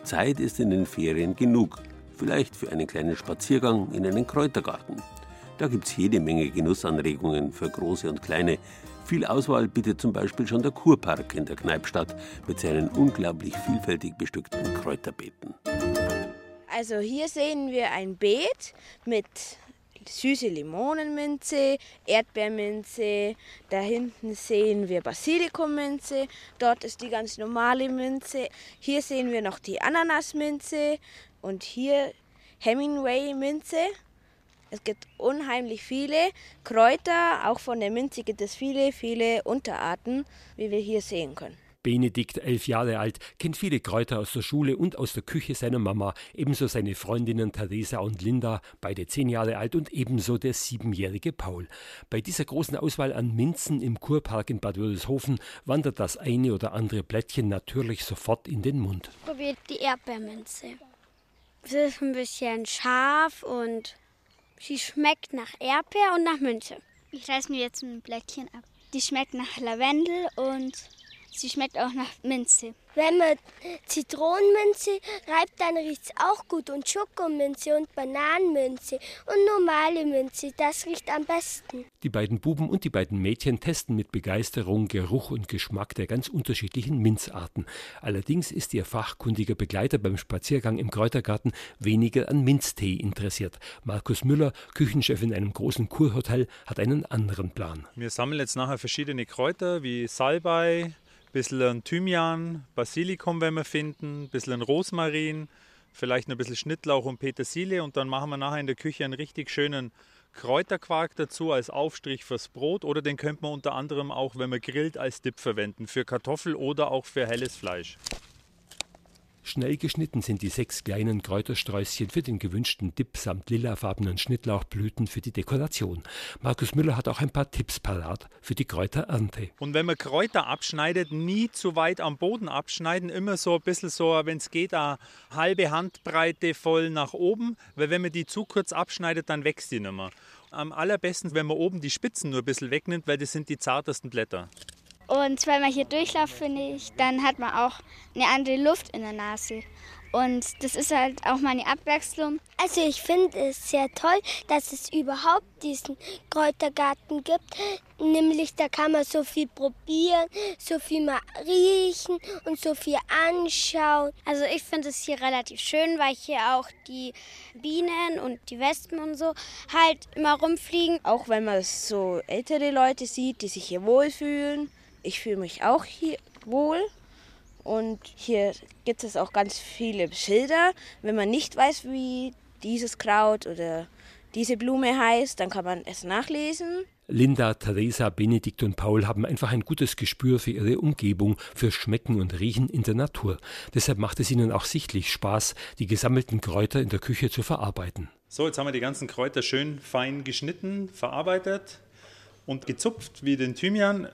Zeit ist in den Ferien genug vielleicht für einen kleinen Spaziergang in einen Kräutergarten. Da gibt es jede Menge Genussanregungen für Große und Kleine. Viel Auswahl bietet zum Beispiel schon der Kurpark in der Kneipstadt mit seinen unglaublich vielfältig bestückten Kräuterbeeten.
Also hier sehen wir ein Beet mit süße Limonenminze, Erdbeerminze, da hinten sehen wir Basilikumminze, dort ist die ganz normale Minze, hier sehen wir noch die Ananasminze und hier Hemingway-Minze. Es gibt unheimlich viele Kräuter, auch von der Minze gibt es viele, viele Unterarten, wie wir hier sehen können.
Benedikt, elf Jahre alt, kennt viele Kräuter aus der Schule und aus der Küche seiner Mama, ebenso seine Freundinnen Theresa und Linda, beide zehn Jahre alt, und ebenso der siebenjährige Paul. Bei dieser großen Auswahl an Minzen im Kurpark in Bad Wörishofen wandert das eine oder andere Blättchen natürlich sofort in den Mund.
Probiert die Erdbeerminze. Sie ist ein bisschen scharf und sie schmeckt nach Erdbeer und nach Minze.
Ich reiße mir jetzt ein Blättchen ab. Die schmeckt nach Lavendel und sie schmeckt auch nach Minze.
Wenn man Zitronenminze reibt, dann riecht es auch gut. Und Schokominze und Bananenminze und normale Minze, das riecht am besten.
Die beiden Buben und die beiden Mädchen testen mit Begeisterung Geruch und Geschmack der ganz unterschiedlichen Minzarten. Allerdings ist ihr fachkundiger Begleiter beim Spaziergang im Kräutergarten weniger an Minztee interessiert. Markus Müller, Küchenchef in einem großen Kurhotel, hat einen anderen Plan.
Wir sammeln jetzt nachher verschiedene Kräuter wie Salbei, bisschen Thymian, Basilikum wenn wir finden, ein bisschen Rosmarin, vielleicht ein bisschen Schnittlauch und Petersilie und dann machen wir nachher in der Küche einen richtig schönen Kräuterquark dazu als Aufstrich fürs Brot oder den könnte man unter anderem auch, wenn man grillt, als Dip verwenden für Kartoffel oder auch für helles Fleisch.
Schnell geschnitten sind die sechs kleinen Kräutersträußchen für den gewünschten Dip samt lilafarbenen Schnittlauchblüten für die Dekoration. Markus Müller hat auch ein paar Tipps parat für die Kräuterernte.
Und wenn man Kräuter abschneidet, nie zu weit am Boden abschneiden, immer so ein bisschen so, wenn es geht, eine halbe Handbreite voll nach oben, weil wenn man die zu kurz abschneidet, dann wächst die nicht mehr. Am allerbesten, wenn man oben die Spitzen nur ein bisschen wegnimmt, weil das sind die zartesten Blätter.
Und wenn man hier durchläuft, finde ich, dann hat man auch eine andere Luft in der Nase. Und das ist halt auch mal eine Abwechslung.
Also ich finde es sehr toll, dass es überhaupt diesen Kräutergarten gibt. Nämlich da kann man so viel probieren, so viel mal riechen und so viel anschauen.
Also ich finde es hier relativ schön, weil hier auch die Bienen und die Wespen und so halt immer rumfliegen.
Auch wenn man so ältere Leute sieht, die sich hier wohlfühlen. Ich fühle mich auch hier wohl. Und hier gibt es auch ganz viele Schilder. Wenn man nicht weiß, wie dieses Kraut oder diese Blume heißt, dann kann man es nachlesen.
Linda, Theresa, Benedikt und Paul haben einfach ein gutes Gespür für ihre Umgebung, für Schmecken und Riechen in der Natur. Deshalb macht es ihnen auch sichtlich Spaß, die gesammelten Kräuter in der Küche zu verarbeiten.
So, jetzt haben wir die ganzen Kräuter schön fein geschnitten, verarbeitet und gezupft wie den Thymian.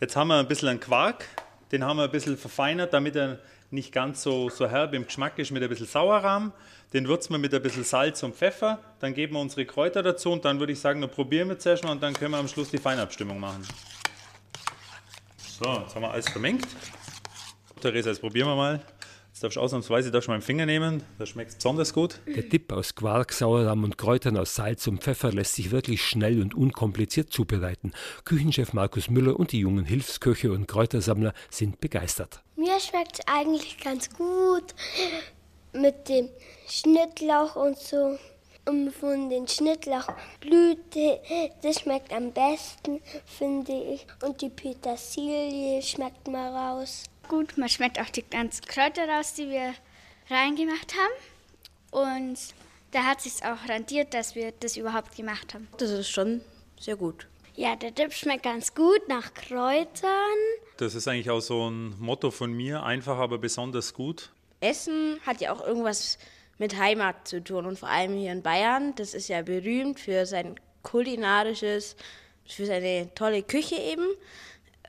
Jetzt haben wir ein bisschen einen Quark Den haben wir ein bisschen verfeinert, damit er nicht ganz so, so herb im Geschmack ist mit ein bisschen Sauerrahm. Den würzen wir mit ein bisschen Salz und Pfeffer. Dann geben wir unsere Kräuter dazu und dann würde ich sagen, dann probieren wir zuerst mal und dann können wir am Schluss die Feinabstimmung machen. So, jetzt haben wir alles vermengt. Theresa, jetzt probieren wir mal. Jetzt darfst du ausnahmsweise darfst du meinen Finger nehmen, das schmeckt besonders gut.
Der Dip aus Quark, Sauerrahm und Kräutern aus Salz und Pfeffer lässt sich wirklich schnell und unkompliziert zubereiten. Küchenchef Markus Müller und die jungen Hilfsköche und Kräutersammler sind begeistert.
Mir schmeckt es eigentlich ganz gut mit dem Schnittlauch und so. Und von den Schnittlauchblüte, das schmeckt am besten, finde ich. Und die Petersilie schmeckt mal raus.
Gut, man schmeckt auch die ganzen Kräuter raus, die wir reingemacht haben. Und da hat es sich auch rentiert, dass wir das überhaupt gemacht haben.
Das ist schon sehr gut.
Ja, der Dip schmeckt ganz gut nach Kräutern.
Das ist eigentlich auch so ein Motto von mir, einfach aber besonders gut.
Essen hat ja auch irgendwas mit Heimat zu tun und vor allem hier in Bayern. Das ist ja berühmt für sein kulinarisches, für seine tolle Küche eben.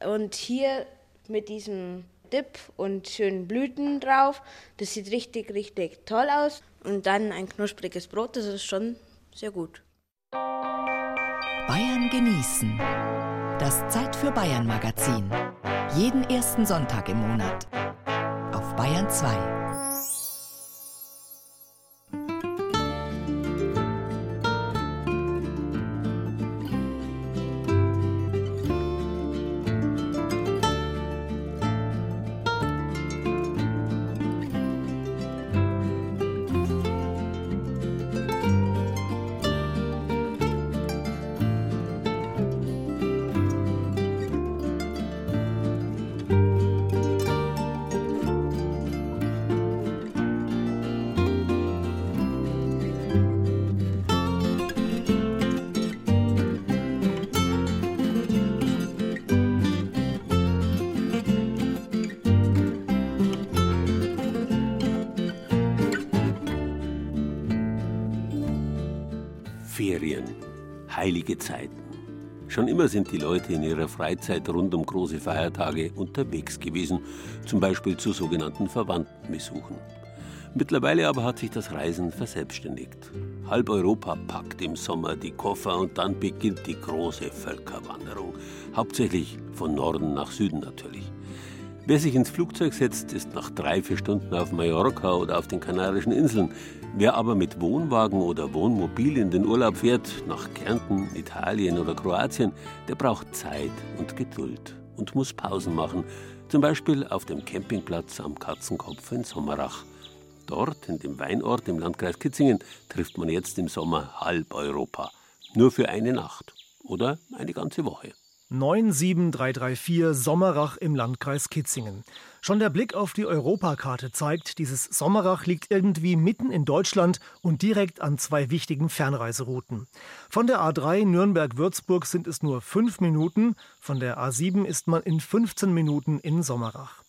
Und hier mit diesem Dip und schönen Blüten drauf, das sieht richtig, richtig toll aus. Und dann ein knuspriges Brot, das ist schon sehr gut.
Bayern genießen. Das Zeit für Bayern Magazin. Jeden ersten Sonntag im Monat. Auf Bayern 2.
heilige Zeiten. Schon immer sind die Leute in ihrer Freizeit rund um große Feiertage unterwegs gewesen, zum Beispiel zu sogenannten Verwandtenbesuchen. Mittlerweile aber hat sich das Reisen verselbstständigt. Halb Europa packt im Sommer die Koffer und dann beginnt die große Völkerwanderung. Hauptsächlich von Norden nach Süden natürlich. Wer sich ins Flugzeug setzt, ist nach drei, vier Stunden auf Mallorca oder auf den Kanarischen Inseln. Wer aber mit Wohnwagen oder Wohnmobil in den Urlaub fährt, nach Kärnten, Italien oder Kroatien, der braucht Zeit und Geduld und muss Pausen machen. Zum Beispiel auf dem Campingplatz am Katzenkopf in Sommerach. Dort, in dem Weinort im Landkreis Kitzingen, trifft man jetzt im Sommer halb Europa. Nur für eine Nacht oder eine ganze Woche.
97334 Sommerach im Landkreis Kitzingen. Schon der Blick auf die Europakarte zeigt, dieses Sommerach liegt irgendwie mitten in Deutschland und direkt an zwei wichtigen Fernreiserouten. Von der A3 Nürnberg-Würzburg sind es nur fünf Minuten, von der A7 ist man in 15 Minuten in Sommerach.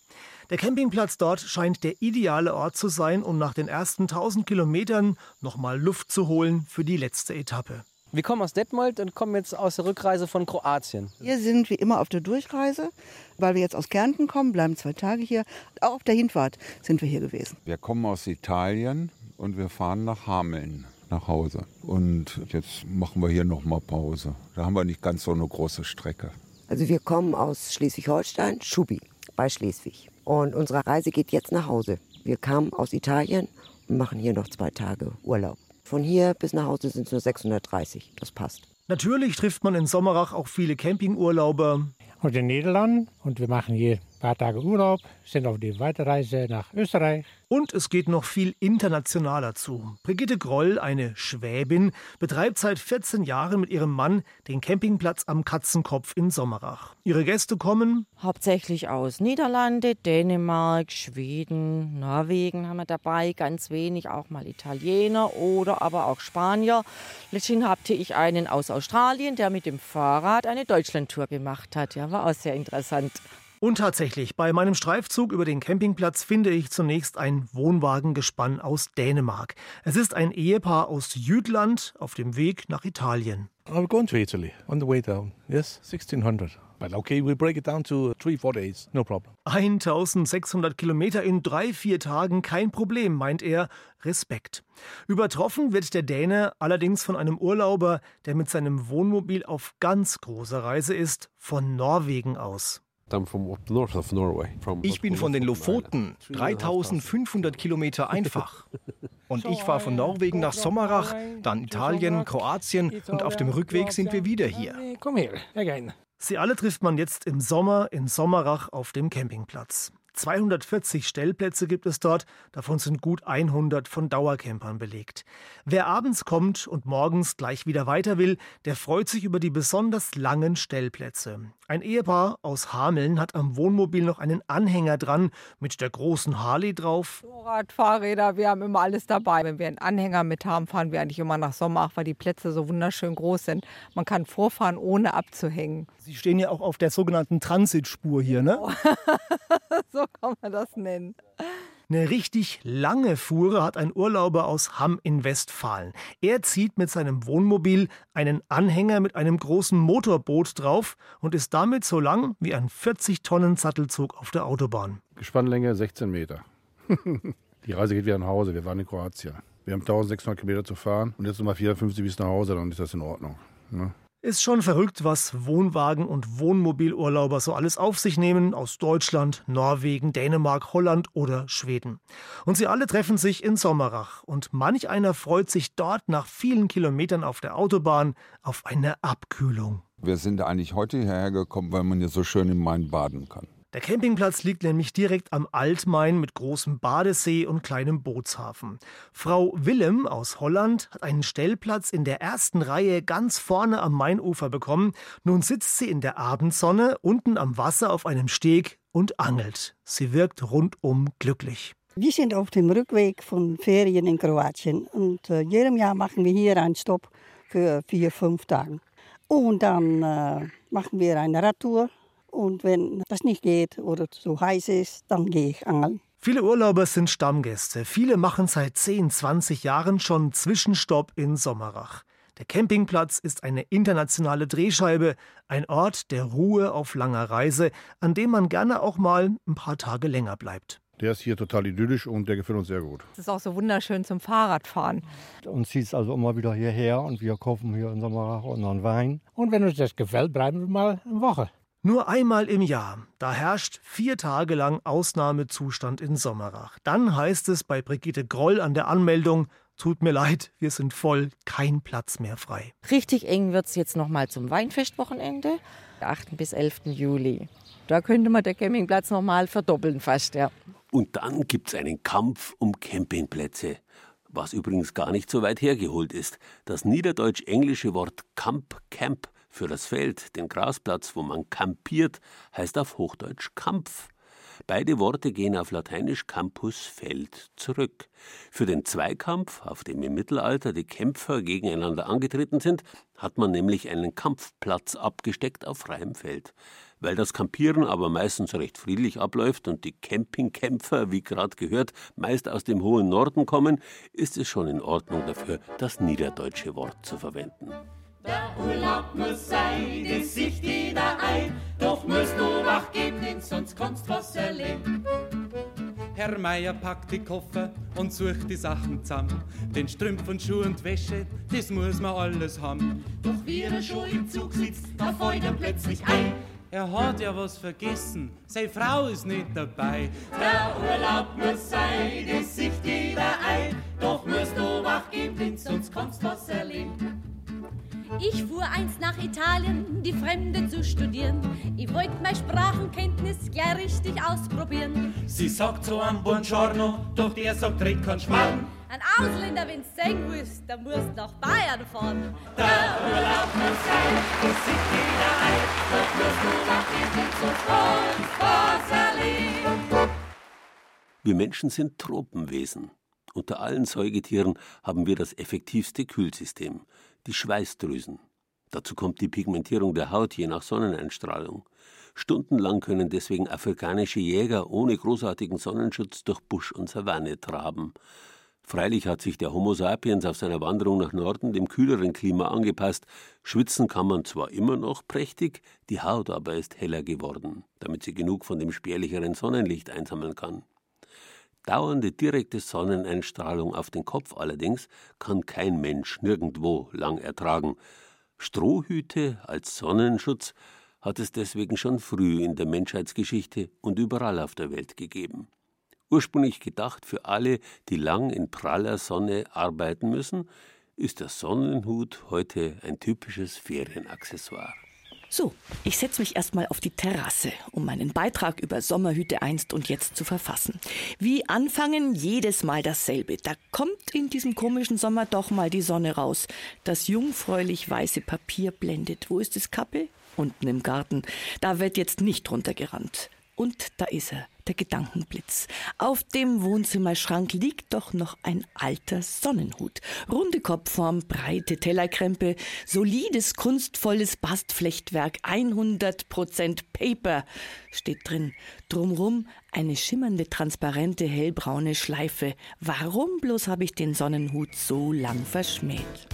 Der Campingplatz dort scheint der ideale Ort zu sein, um nach den ersten 1000 Kilometern nochmal Luft zu holen für die letzte Etappe.
Wir kommen aus Detmold und kommen jetzt aus der Rückreise von Kroatien.
Wir sind wie immer auf der Durchreise, weil wir jetzt aus Kärnten kommen, bleiben zwei Tage hier. Auch auf der Hinfahrt sind wir hier gewesen.
Wir kommen aus Italien und wir fahren nach Hameln nach Hause. Und jetzt machen wir hier noch mal Pause. Da haben wir nicht ganz so eine große Strecke.
Also wir kommen aus Schleswig-Holstein, Schubi bei Schleswig. Und unsere Reise geht jetzt nach Hause. Wir kamen aus Italien und machen hier noch zwei Tage Urlaub. Von hier bis nach Hause sind es nur 630. Das passt.
Natürlich trifft man in Sommerach auch viele Campingurlauber.
Und in Niederlanden. Und wir machen hier paar Tage Urlaub, sind auf die Weiterreise nach Österreich.
Und es geht noch viel internationaler zu. Brigitte Groll, eine Schwäbin, betreibt seit 14 Jahren mit ihrem Mann den Campingplatz am Katzenkopf in Sommerach. Ihre Gäste kommen
hauptsächlich aus Niederlande, Dänemark, Schweden, Norwegen haben wir dabei, ganz wenig auch mal Italiener oder aber auch Spanier. Letztens hatte ich einen aus Australien, der mit dem Fahrrad eine Deutschlandtour gemacht hat. Ja, war auch sehr interessant.
Und tatsächlich, bei meinem Streifzug über den Campingplatz finde ich zunächst ein Wohnwagengespann aus Dänemark. Es ist ein Ehepaar aus Jütland auf dem Weg nach Italien.
I'm going to Italy on the way down. Yes, 1600.
But okay, we break it down to three, four days, no problem.
1600 Kilometer in drei, vier Tagen, kein Problem, meint er. Respekt. Übertroffen wird der Däne allerdings von einem Urlauber, der mit seinem Wohnmobil auf ganz großer Reise ist, von Norwegen aus.
Ich bin von den Lofoten, 3500 Kilometer einfach. Und ich fahre von Norwegen nach Sommerach, dann Italien, Kroatien und auf dem Rückweg sind wir wieder hier.
Komm her, again.
Sie alle trifft man jetzt im Sommer in Sommerach auf dem Campingplatz. 240 Stellplätze gibt es dort, davon sind gut 100 von Dauercampern belegt. Wer abends kommt und morgens gleich wieder weiter will, der freut sich über die besonders langen Stellplätze. Ein Ehepaar aus Hameln hat am Wohnmobil noch einen Anhänger dran mit der großen Harley drauf.
Motorrad, Fahrräder, wir haben immer alles dabei. Wenn wir einen Anhänger mit haben, fahren wir eigentlich immer nach Sommerach, weil die Plätze so wunderschön groß sind. Man kann vorfahren, ohne abzuhängen.
Sie stehen ja auch auf der sogenannten Transitspur hier, ne?
so kann man das nennen.
Eine richtig lange Fuhre hat ein Urlauber aus Hamm in Westfalen. Er zieht mit seinem Wohnmobil einen Anhänger mit einem großen Motorboot drauf und ist damit so lang wie ein 40 Tonnen Sattelzug auf der Autobahn.
Gespannlänge 16 Meter. Die Reise geht wieder nach Hause. Wir waren in Kroatien. Wir haben 1600 Kilometer zu fahren und jetzt nochmal 450 bis nach Hause, dann ist das in Ordnung. Ne?
Ist schon verrückt, was Wohnwagen- und Wohnmobilurlauber so alles auf sich nehmen aus Deutschland, Norwegen, Dänemark, Holland oder Schweden. Und sie alle treffen sich in Sommerach. Und manch einer freut sich dort nach vielen Kilometern auf der Autobahn auf eine Abkühlung.
Wir sind eigentlich heute hierher gekommen, weil man hier so schön im Main baden kann.
Der Campingplatz liegt nämlich direkt am Altmain mit großem Badesee und kleinem Bootshafen. Frau Willem aus Holland hat einen Stellplatz in der ersten Reihe ganz vorne am Mainufer bekommen. Nun sitzt sie in der Abendsonne unten am Wasser auf einem Steg und angelt. Sie wirkt rundum glücklich.
Wir sind auf dem Rückweg von Ferien in Kroatien und äh, jedem Jahr machen wir hier einen Stopp für vier, fünf Tage. Und dann äh, machen wir eine Radtour und wenn das nicht geht oder zu heiß ist, dann gehe ich angeln.
Viele Urlauber sind Stammgäste. Viele machen seit 10, 20 Jahren schon Zwischenstopp in Sommerach. Der Campingplatz ist eine internationale Drehscheibe, ein Ort der Ruhe auf langer Reise, an dem man gerne auch mal ein paar Tage länger bleibt.
Der ist hier total idyllisch und der gefällt uns sehr gut.
Es ist auch so wunderschön zum Fahrradfahren.
Uns zieht es also immer wieder hierher und wir kaufen hier in Sommerach unseren Wein. Und wenn uns das gefällt, bleiben wir mal eine Woche.
Nur einmal im Jahr, da herrscht vier Tage lang Ausnahmezustand in Sommerach. Dann heißt es bei Brigitte Groll an der Anmeldung, tut mir leid, wir sind voll, kein Platz mehr frei.
Richtig eng wird es jetzt nochmal zum Weinfestwochenende, 8. bis 11. Juli. Da könnte man den Campingplatz nochmal verdoppeln fast, ja.
Und dann gibt es einen Kampf um Campingplätze. Was übrigens gar nicht so weit hergeholt ist. Das niederdeutsch-englische Wort Camp, Camp für das Feld, den Grasplatz, wo man kampiert, heißt auf Hochdeutsch Kampf. Beide Worte gehen auf Lateinisch Campus Feld zurück. Für den Zweikampf, auf dem im Mittelalter die Kämpfer gegeneinander angetreten sind, hat man nämlich einen Kampfplatz abgesteckt auf freiem Feld. Weil das Kampieren aber meistens recht friedlich abläuft und die Campingkämpfer, wie gerade gehört, meist aus dem hohen Norden kommen, ist es schon in Ordnung dafür, das niederdeutsche Wort zu verwenden.
Der Urlaub muss sein, das sieht jeder ein. Doch musst du wach geben, sonst kannst was erleben.
Herr Meier packt die Koffer und sucht die Sachen zusammen. Den Strümpf und Schuh und Wäsche, das muss man alles haben.
Doch wie er schon im Zug sitzt, da fällt er plötzlich ein.
Er hat ja was vergessen, seine Frau ist nicht dabei.
Der Urlaub muss sein, das sieht jeder ein. Doch musst du wach geben, sonst kannst was erleben.
Ich fuhr einst nach Italien, die Fremde zu studieren. Ich wollte meine Sprachenkenntnis ja richtig ausprobieren.
Sie sagt so am Buongiorno, doch der sagt direkt kein Schmarrn.
Ein Ausländer, wenn's sehen willst, dann musst nach Bayern fahren.
Der Urlaub muss sein, das sieht jeder ein. Doch musst du nach dem sonst was erleben.
Wir Menschen sind Tropenwesen. Unter allen Säugetieren haben wir das effektivste Kühlsystem die Schweißdrüsen. Dazu kommt die Pigmentierung der Haut je nach Sonneneinstrahlung. Stundenlang können deswegen afrikanische Jäger ohne großartigen Sonnenschutz durch Busch und Savanne traben. Freilich hat sich der Homo sapiens auf seiner Wanderung nach Norden dem kühleren Klima angepasst. Schwitzen kann man zwar immer noch prächtig, die Haut aber ist heller geworden, damit sie genug von dem spärlicheren Sonnenlicht einsammeln kann. Dauernde direkte Sonneneinstrahlung auf den Kopf allerdings kann kein Mensch nirgendwo lang ertragen. Strohhüte als Sonnenschutz hat es deswegen schon früh in der Menschheitsgeschichte und überall auf der Welt gegeben. Ursprünglich gedacht für alle, die lang in praller Sonne arbeiten müssen, ist der Sonnenhut heute ein typisches Ferienaccessoire.
So, ich setze mich erstmal auf die Terrasse, um meinen Beitrag über Sommerhüte einst und jetzt zu verfassen. Wie anfangen, jedes Mal dasselbe. Da kommt in diesem komischen Sommer doch mal die Sonne raus. Das jungfräulich weiße Papier blendet. Wo ist das Kappe? Unten im Garten. Da wird jetzt nicht runtergerannt. Und da ist er, der Gedankenblitz. Auf dem Wohnzimmerschrank liegt doch noch ein alter Sonnenhut. Runde Kopfform, breite Tellerkrempe, solides, kunstvolles Bastflechtwerk, 100% Paper steht drin. Drumrum eine schimmernde, transparente, hellbraune Schleife. Warum bloß habe ich den Sonnenhut so lang verschmäht?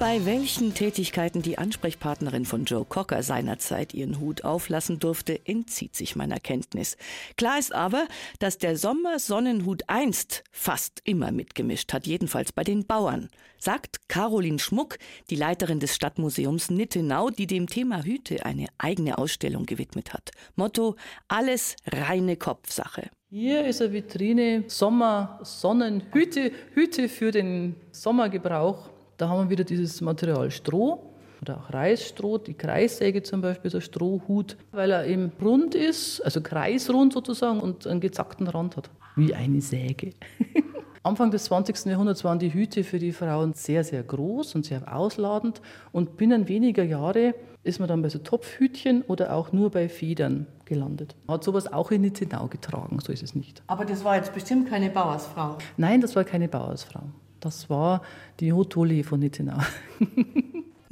Bei welchen Tätigkeiten die Ansprechpartnerin von Joe Cocker seinerzeit ihren Hut auflassen durfte, entzieht sich meiner Kenntnis. Klar ist aber, dass der Sommersonnenhut einst fast immer mitgemischt hat, jedenfalls bei den Bauern, sagt Caroline Schmuck, die Leiterin des Stadtmuseums Nittenau, die dem Thema Hüte eine eigene Ausstellung gewidmet hat. Motto: alles reine Kopfsache.
Hier ist eine Vitrine Sommer Sonnenhüte, Hüte für den Sommergebrauch. Da haben wir wieder dieses Material Stroh oder auch Reisstroh, die Kreissäge zum Beispiel, ein Strohhut, weil er eben rund ist, also kreisrund sozusagen und einen gezackten Rand hat, wie eine Säge. Anfang des 20. Jahrhunderts waren die Hüte für die Frauen sehr, sehr groß und sehr ausladend und binnen weniger Jahre ist man dann bei so Topfhütchen oder auch nur bei Federn gelandet. Hat sowas auch in Nittenau getragen, so ist es nicht.
Aber das war jetzt bestimmt keine Bauersfrau.
Nein, das war keine Bauersfrau. Das war die Hotoli von Nittenau.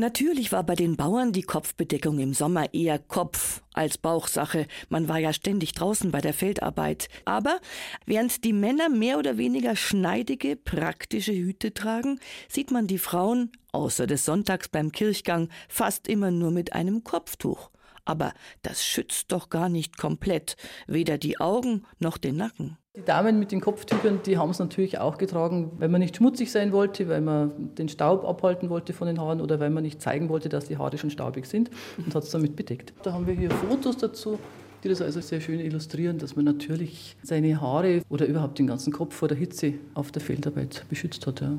Natürlich war bei den Bauern die Kopfbedeckung im Sommer eher Kopf als Bauchsache. Man war ja ständig draußen bei der Feldarbeit. Aber während die Männer mehr oder weniger schneidige, praktische Hüte tragen, sieht man die Frauen, außer des Sonntags beim Kirchgang, fast immer nur mit einem Kopftuch. Aber das schützt doch gar nicht komplett, weder die Augen noch den Nacken.
Die Damen mit den Kopftüchern, die haben es natürlich auch getragen, weil man nicht schmutzig sein wollte, weil man den Staub abhalten wollte von den Haaren oder weil man nicht zeigen wollte, dass die Haare schon staubig sind und hat es damit bedeckt. Da haben wir hier Fotos dazu, die das also sehr schön illustrieren, dass man natürlich seine Haare oder überhaupt den ganzen Kopf vor der Hitze auf der Feldarbeit beschützt hat. Ja.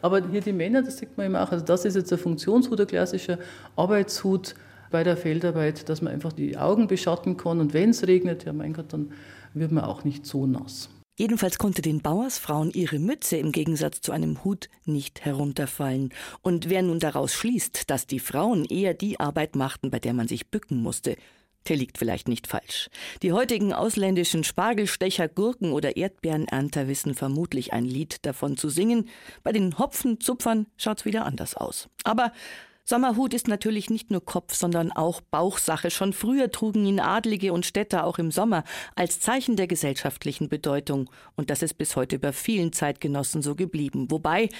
Aber hier die Männer, das sieht man eben auch, also das ist jetzt ein Funktionshut, ein klassischer Arbeitshut, bei der Feldarbeit, dass man einfach die Augen beschatten kann. Und wenn es regnet, ja mein Gott, dann wird man auch nicht so nass.
Jedenfalls konnte den Bauersfrauen ihre Mütze im Gegensatz zu einem Hut nicht herunterfallen. Und wer nun daraus schließt, dass die Frauen eher die Arbeit machten, bei der man sich bücken musste, der liegt vielleicht nicht falsch. Die heutigen ausländischen Spargelstecher, Gurken oder Erdbeerenernter wissen vermutlich ein Lied davon zu singen. Bei den Hopfenzupfern schaut's wieder anders aus. Aber Sommerhut ist natürlich nicht nur Kopf, sondern auch Bauchsache. Schon früher trugen ihn Adlige und Städter auch im Sommer als Zeichen der gesellschaftlichen Bedeutung. Und das ist bis heute bei vielen Zeitgenossen so geblieben. Wobei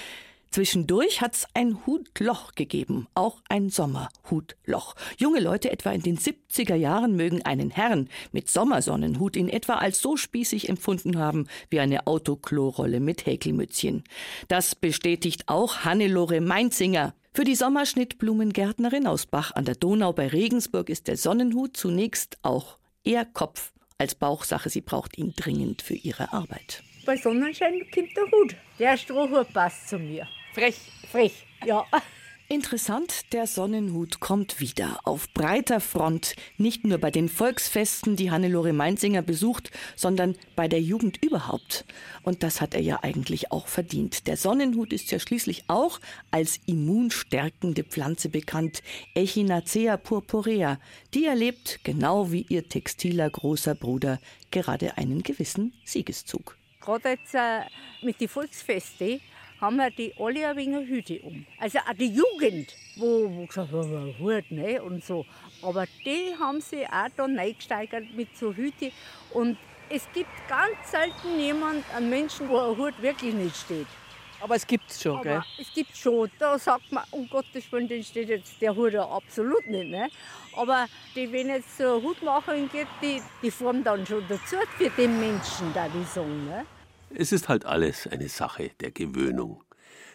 Zwischendurch hat's ein Hutloch gegeben, auch ein Sommerhutloch. Junge Leute etwa in den 70er Jahren mögen einen Herrn mit Sommersonnenhut in etwa als so spießig empfunden haben wie eine Autoklorolle mit Häkelmützchen. Das bestätigt auch Hannelore Meinzinger. Für die Sommerschnittblumengärtnerin aus Bach an der Donau bei Regensburg ist der Sonnenhut zunächst auch eher Kopf als Bauchsache. Sie braucht ihn dringend für ihre Arbeit.
Bei Sonnenschein kommt der Hut. Der Strohhut passt zu mir. Frech, frech, ja.
Interessant, der Sonnenhut kommt wieder auf breiter Front, nicht nur bei den Volksfesten, die Hannelore Meinzinger besucht, sondern bei der Jugend überhaupt. Und das hat er ja eigentlich auch verdient. Der Sonnenhut ist ja schließlich auch als immunstärkende Pflanze bekannt, Echinacea purpurea. Die erlebt, genau wie ihr textiler großer Bruder, gerade einen gewissen Siegeszug.
Gerade jetzt äh, mit den Volksfesten haben wir die alle ein wenig Hüte um. Also auch die Jugend, wo, wo gesagt haben, Hut, ne, und so. Aber die haben sich auch da reingesteigert mit so Hüte. Und es gibt ganz selten jemand, einen Menschen, wo ein Hut wirklich nicht steht.
Aber es gibt es schon,
Aber
gell?
Es gibt schon. Da sagt man, um Gottes Willen, den steht jetzt der Hut ja absolut nicht. Ne? Aber die, wenn jetzt so eine Hutmacherin geht, die, die formt dann schon dazu für den Menschen, da die sagen. Ne?
Es ist halt alles eine Sache der Gewöhnung.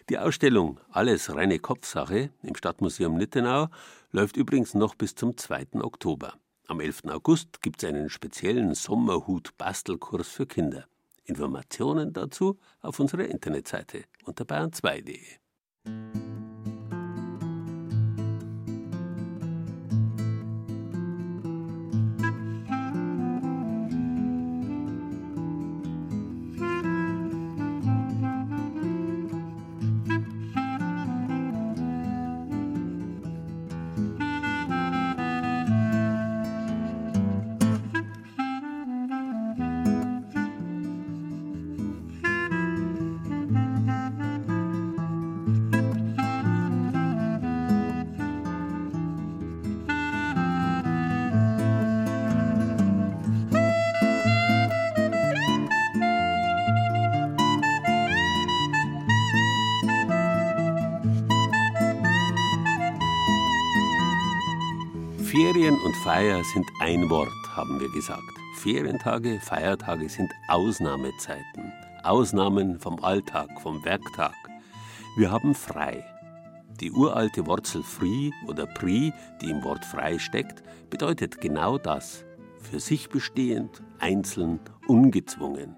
Die Ausstellung Alles reine Kopfsache im Stadtmuseum Nittenau läuft übrigens noch bis zum 2. Oktober. Am 11. August gibt es einen speziellen Sommerhut-Bastelkurs für Kinder. Informationen dazu auf unserer Internetseite unter bayern2.de. Feier sind ein Wort, haben wir gesagt. Ferientage, Feiertage sind Ausnahmezeiten. Ausnahmen vom Alltag, vom Werktag. Wir haben frei. Die uralte Wurzel free oder pri, die im Wort frei steckt, bedeutet genau das. Für sich bestehend, einzeln, ungezwungen.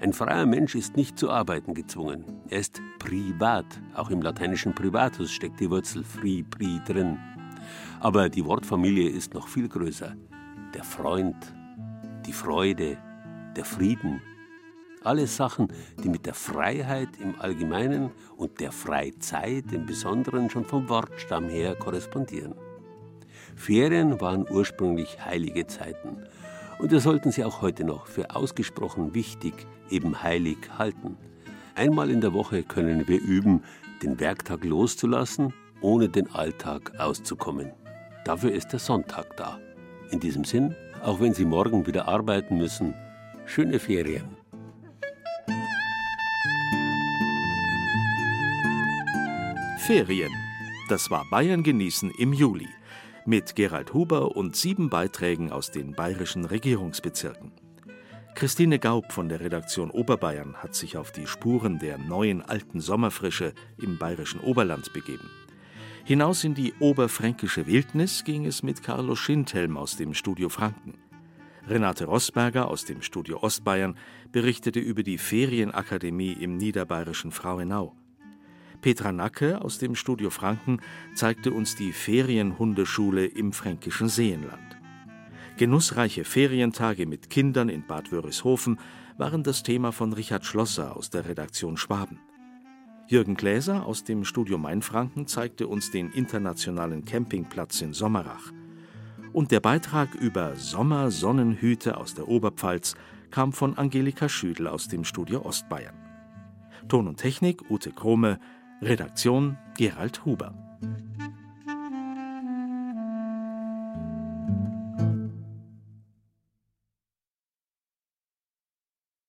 Ein freier Mensch ist nicht zu arbeiten gezwungen. Er ist privat. Auch im lateinischen Privatus steckt die Wurzel free, pri drin. Aber die Wortfamilie ist noch viel größer. Der Freund, die Freude, der Frieden. Alles Sachen, die mit der Freiheit im Allgemeinen und der Freizeit im Besonderen schon vom Wortstamm her korrespondieren. Ferien waren ursprünglich heilige Zeiten. Und wir sollten sie auch heute noch für ausgesprochen wichtig, eben heilig halten. Einmal in der Woche können wir üben, den Werktag loszulassen, ohne den Alltag auszukommen. Dafür ist der Sonntag da. In diesem Sinn, auch wenn Sie morgen wieder arbeiten müssen, schöne Ferien.
Ferien. Das war Bayern genießen im Juli. Mit Gerald Huber und sieben Beiträgen aus den bayerischen Regierungsbezirken. Christine Gaub von der Redaktion Oberbayern hat sich auf die Spuren der neuen alten Sommerfrische im bayerischen Oberland begeben. Hinaus in die oberfränkische Wildnis ging es mit Carlo Schindhelm aus dem Studio Franken. Renate Rosberger aus dem Studio Ostbayern berichtete über die Ferienakademie im niederbayerischen Frauenau. Petra Nacke aus dem Studio Franken zeigte uns die Ferienhundeschule im fränkischen Seenland. Genussreiche Ferientage mit Kindern in Bad Wörishofen waren das Thema von Richard Schlosser aus der Redaktion Schwaben. Jürgen Gläser aus dem Studio Mainfranken zeigte uns den internationalen Campingplatz in Sommerach. Und der Beitrag über Sommersonnenhüte aus der Oberpfalz kam von Angelika Schüdel aus dem Studio Ostbayern. Ton und Technik Ute Krome, Redaktion Gerald Huber.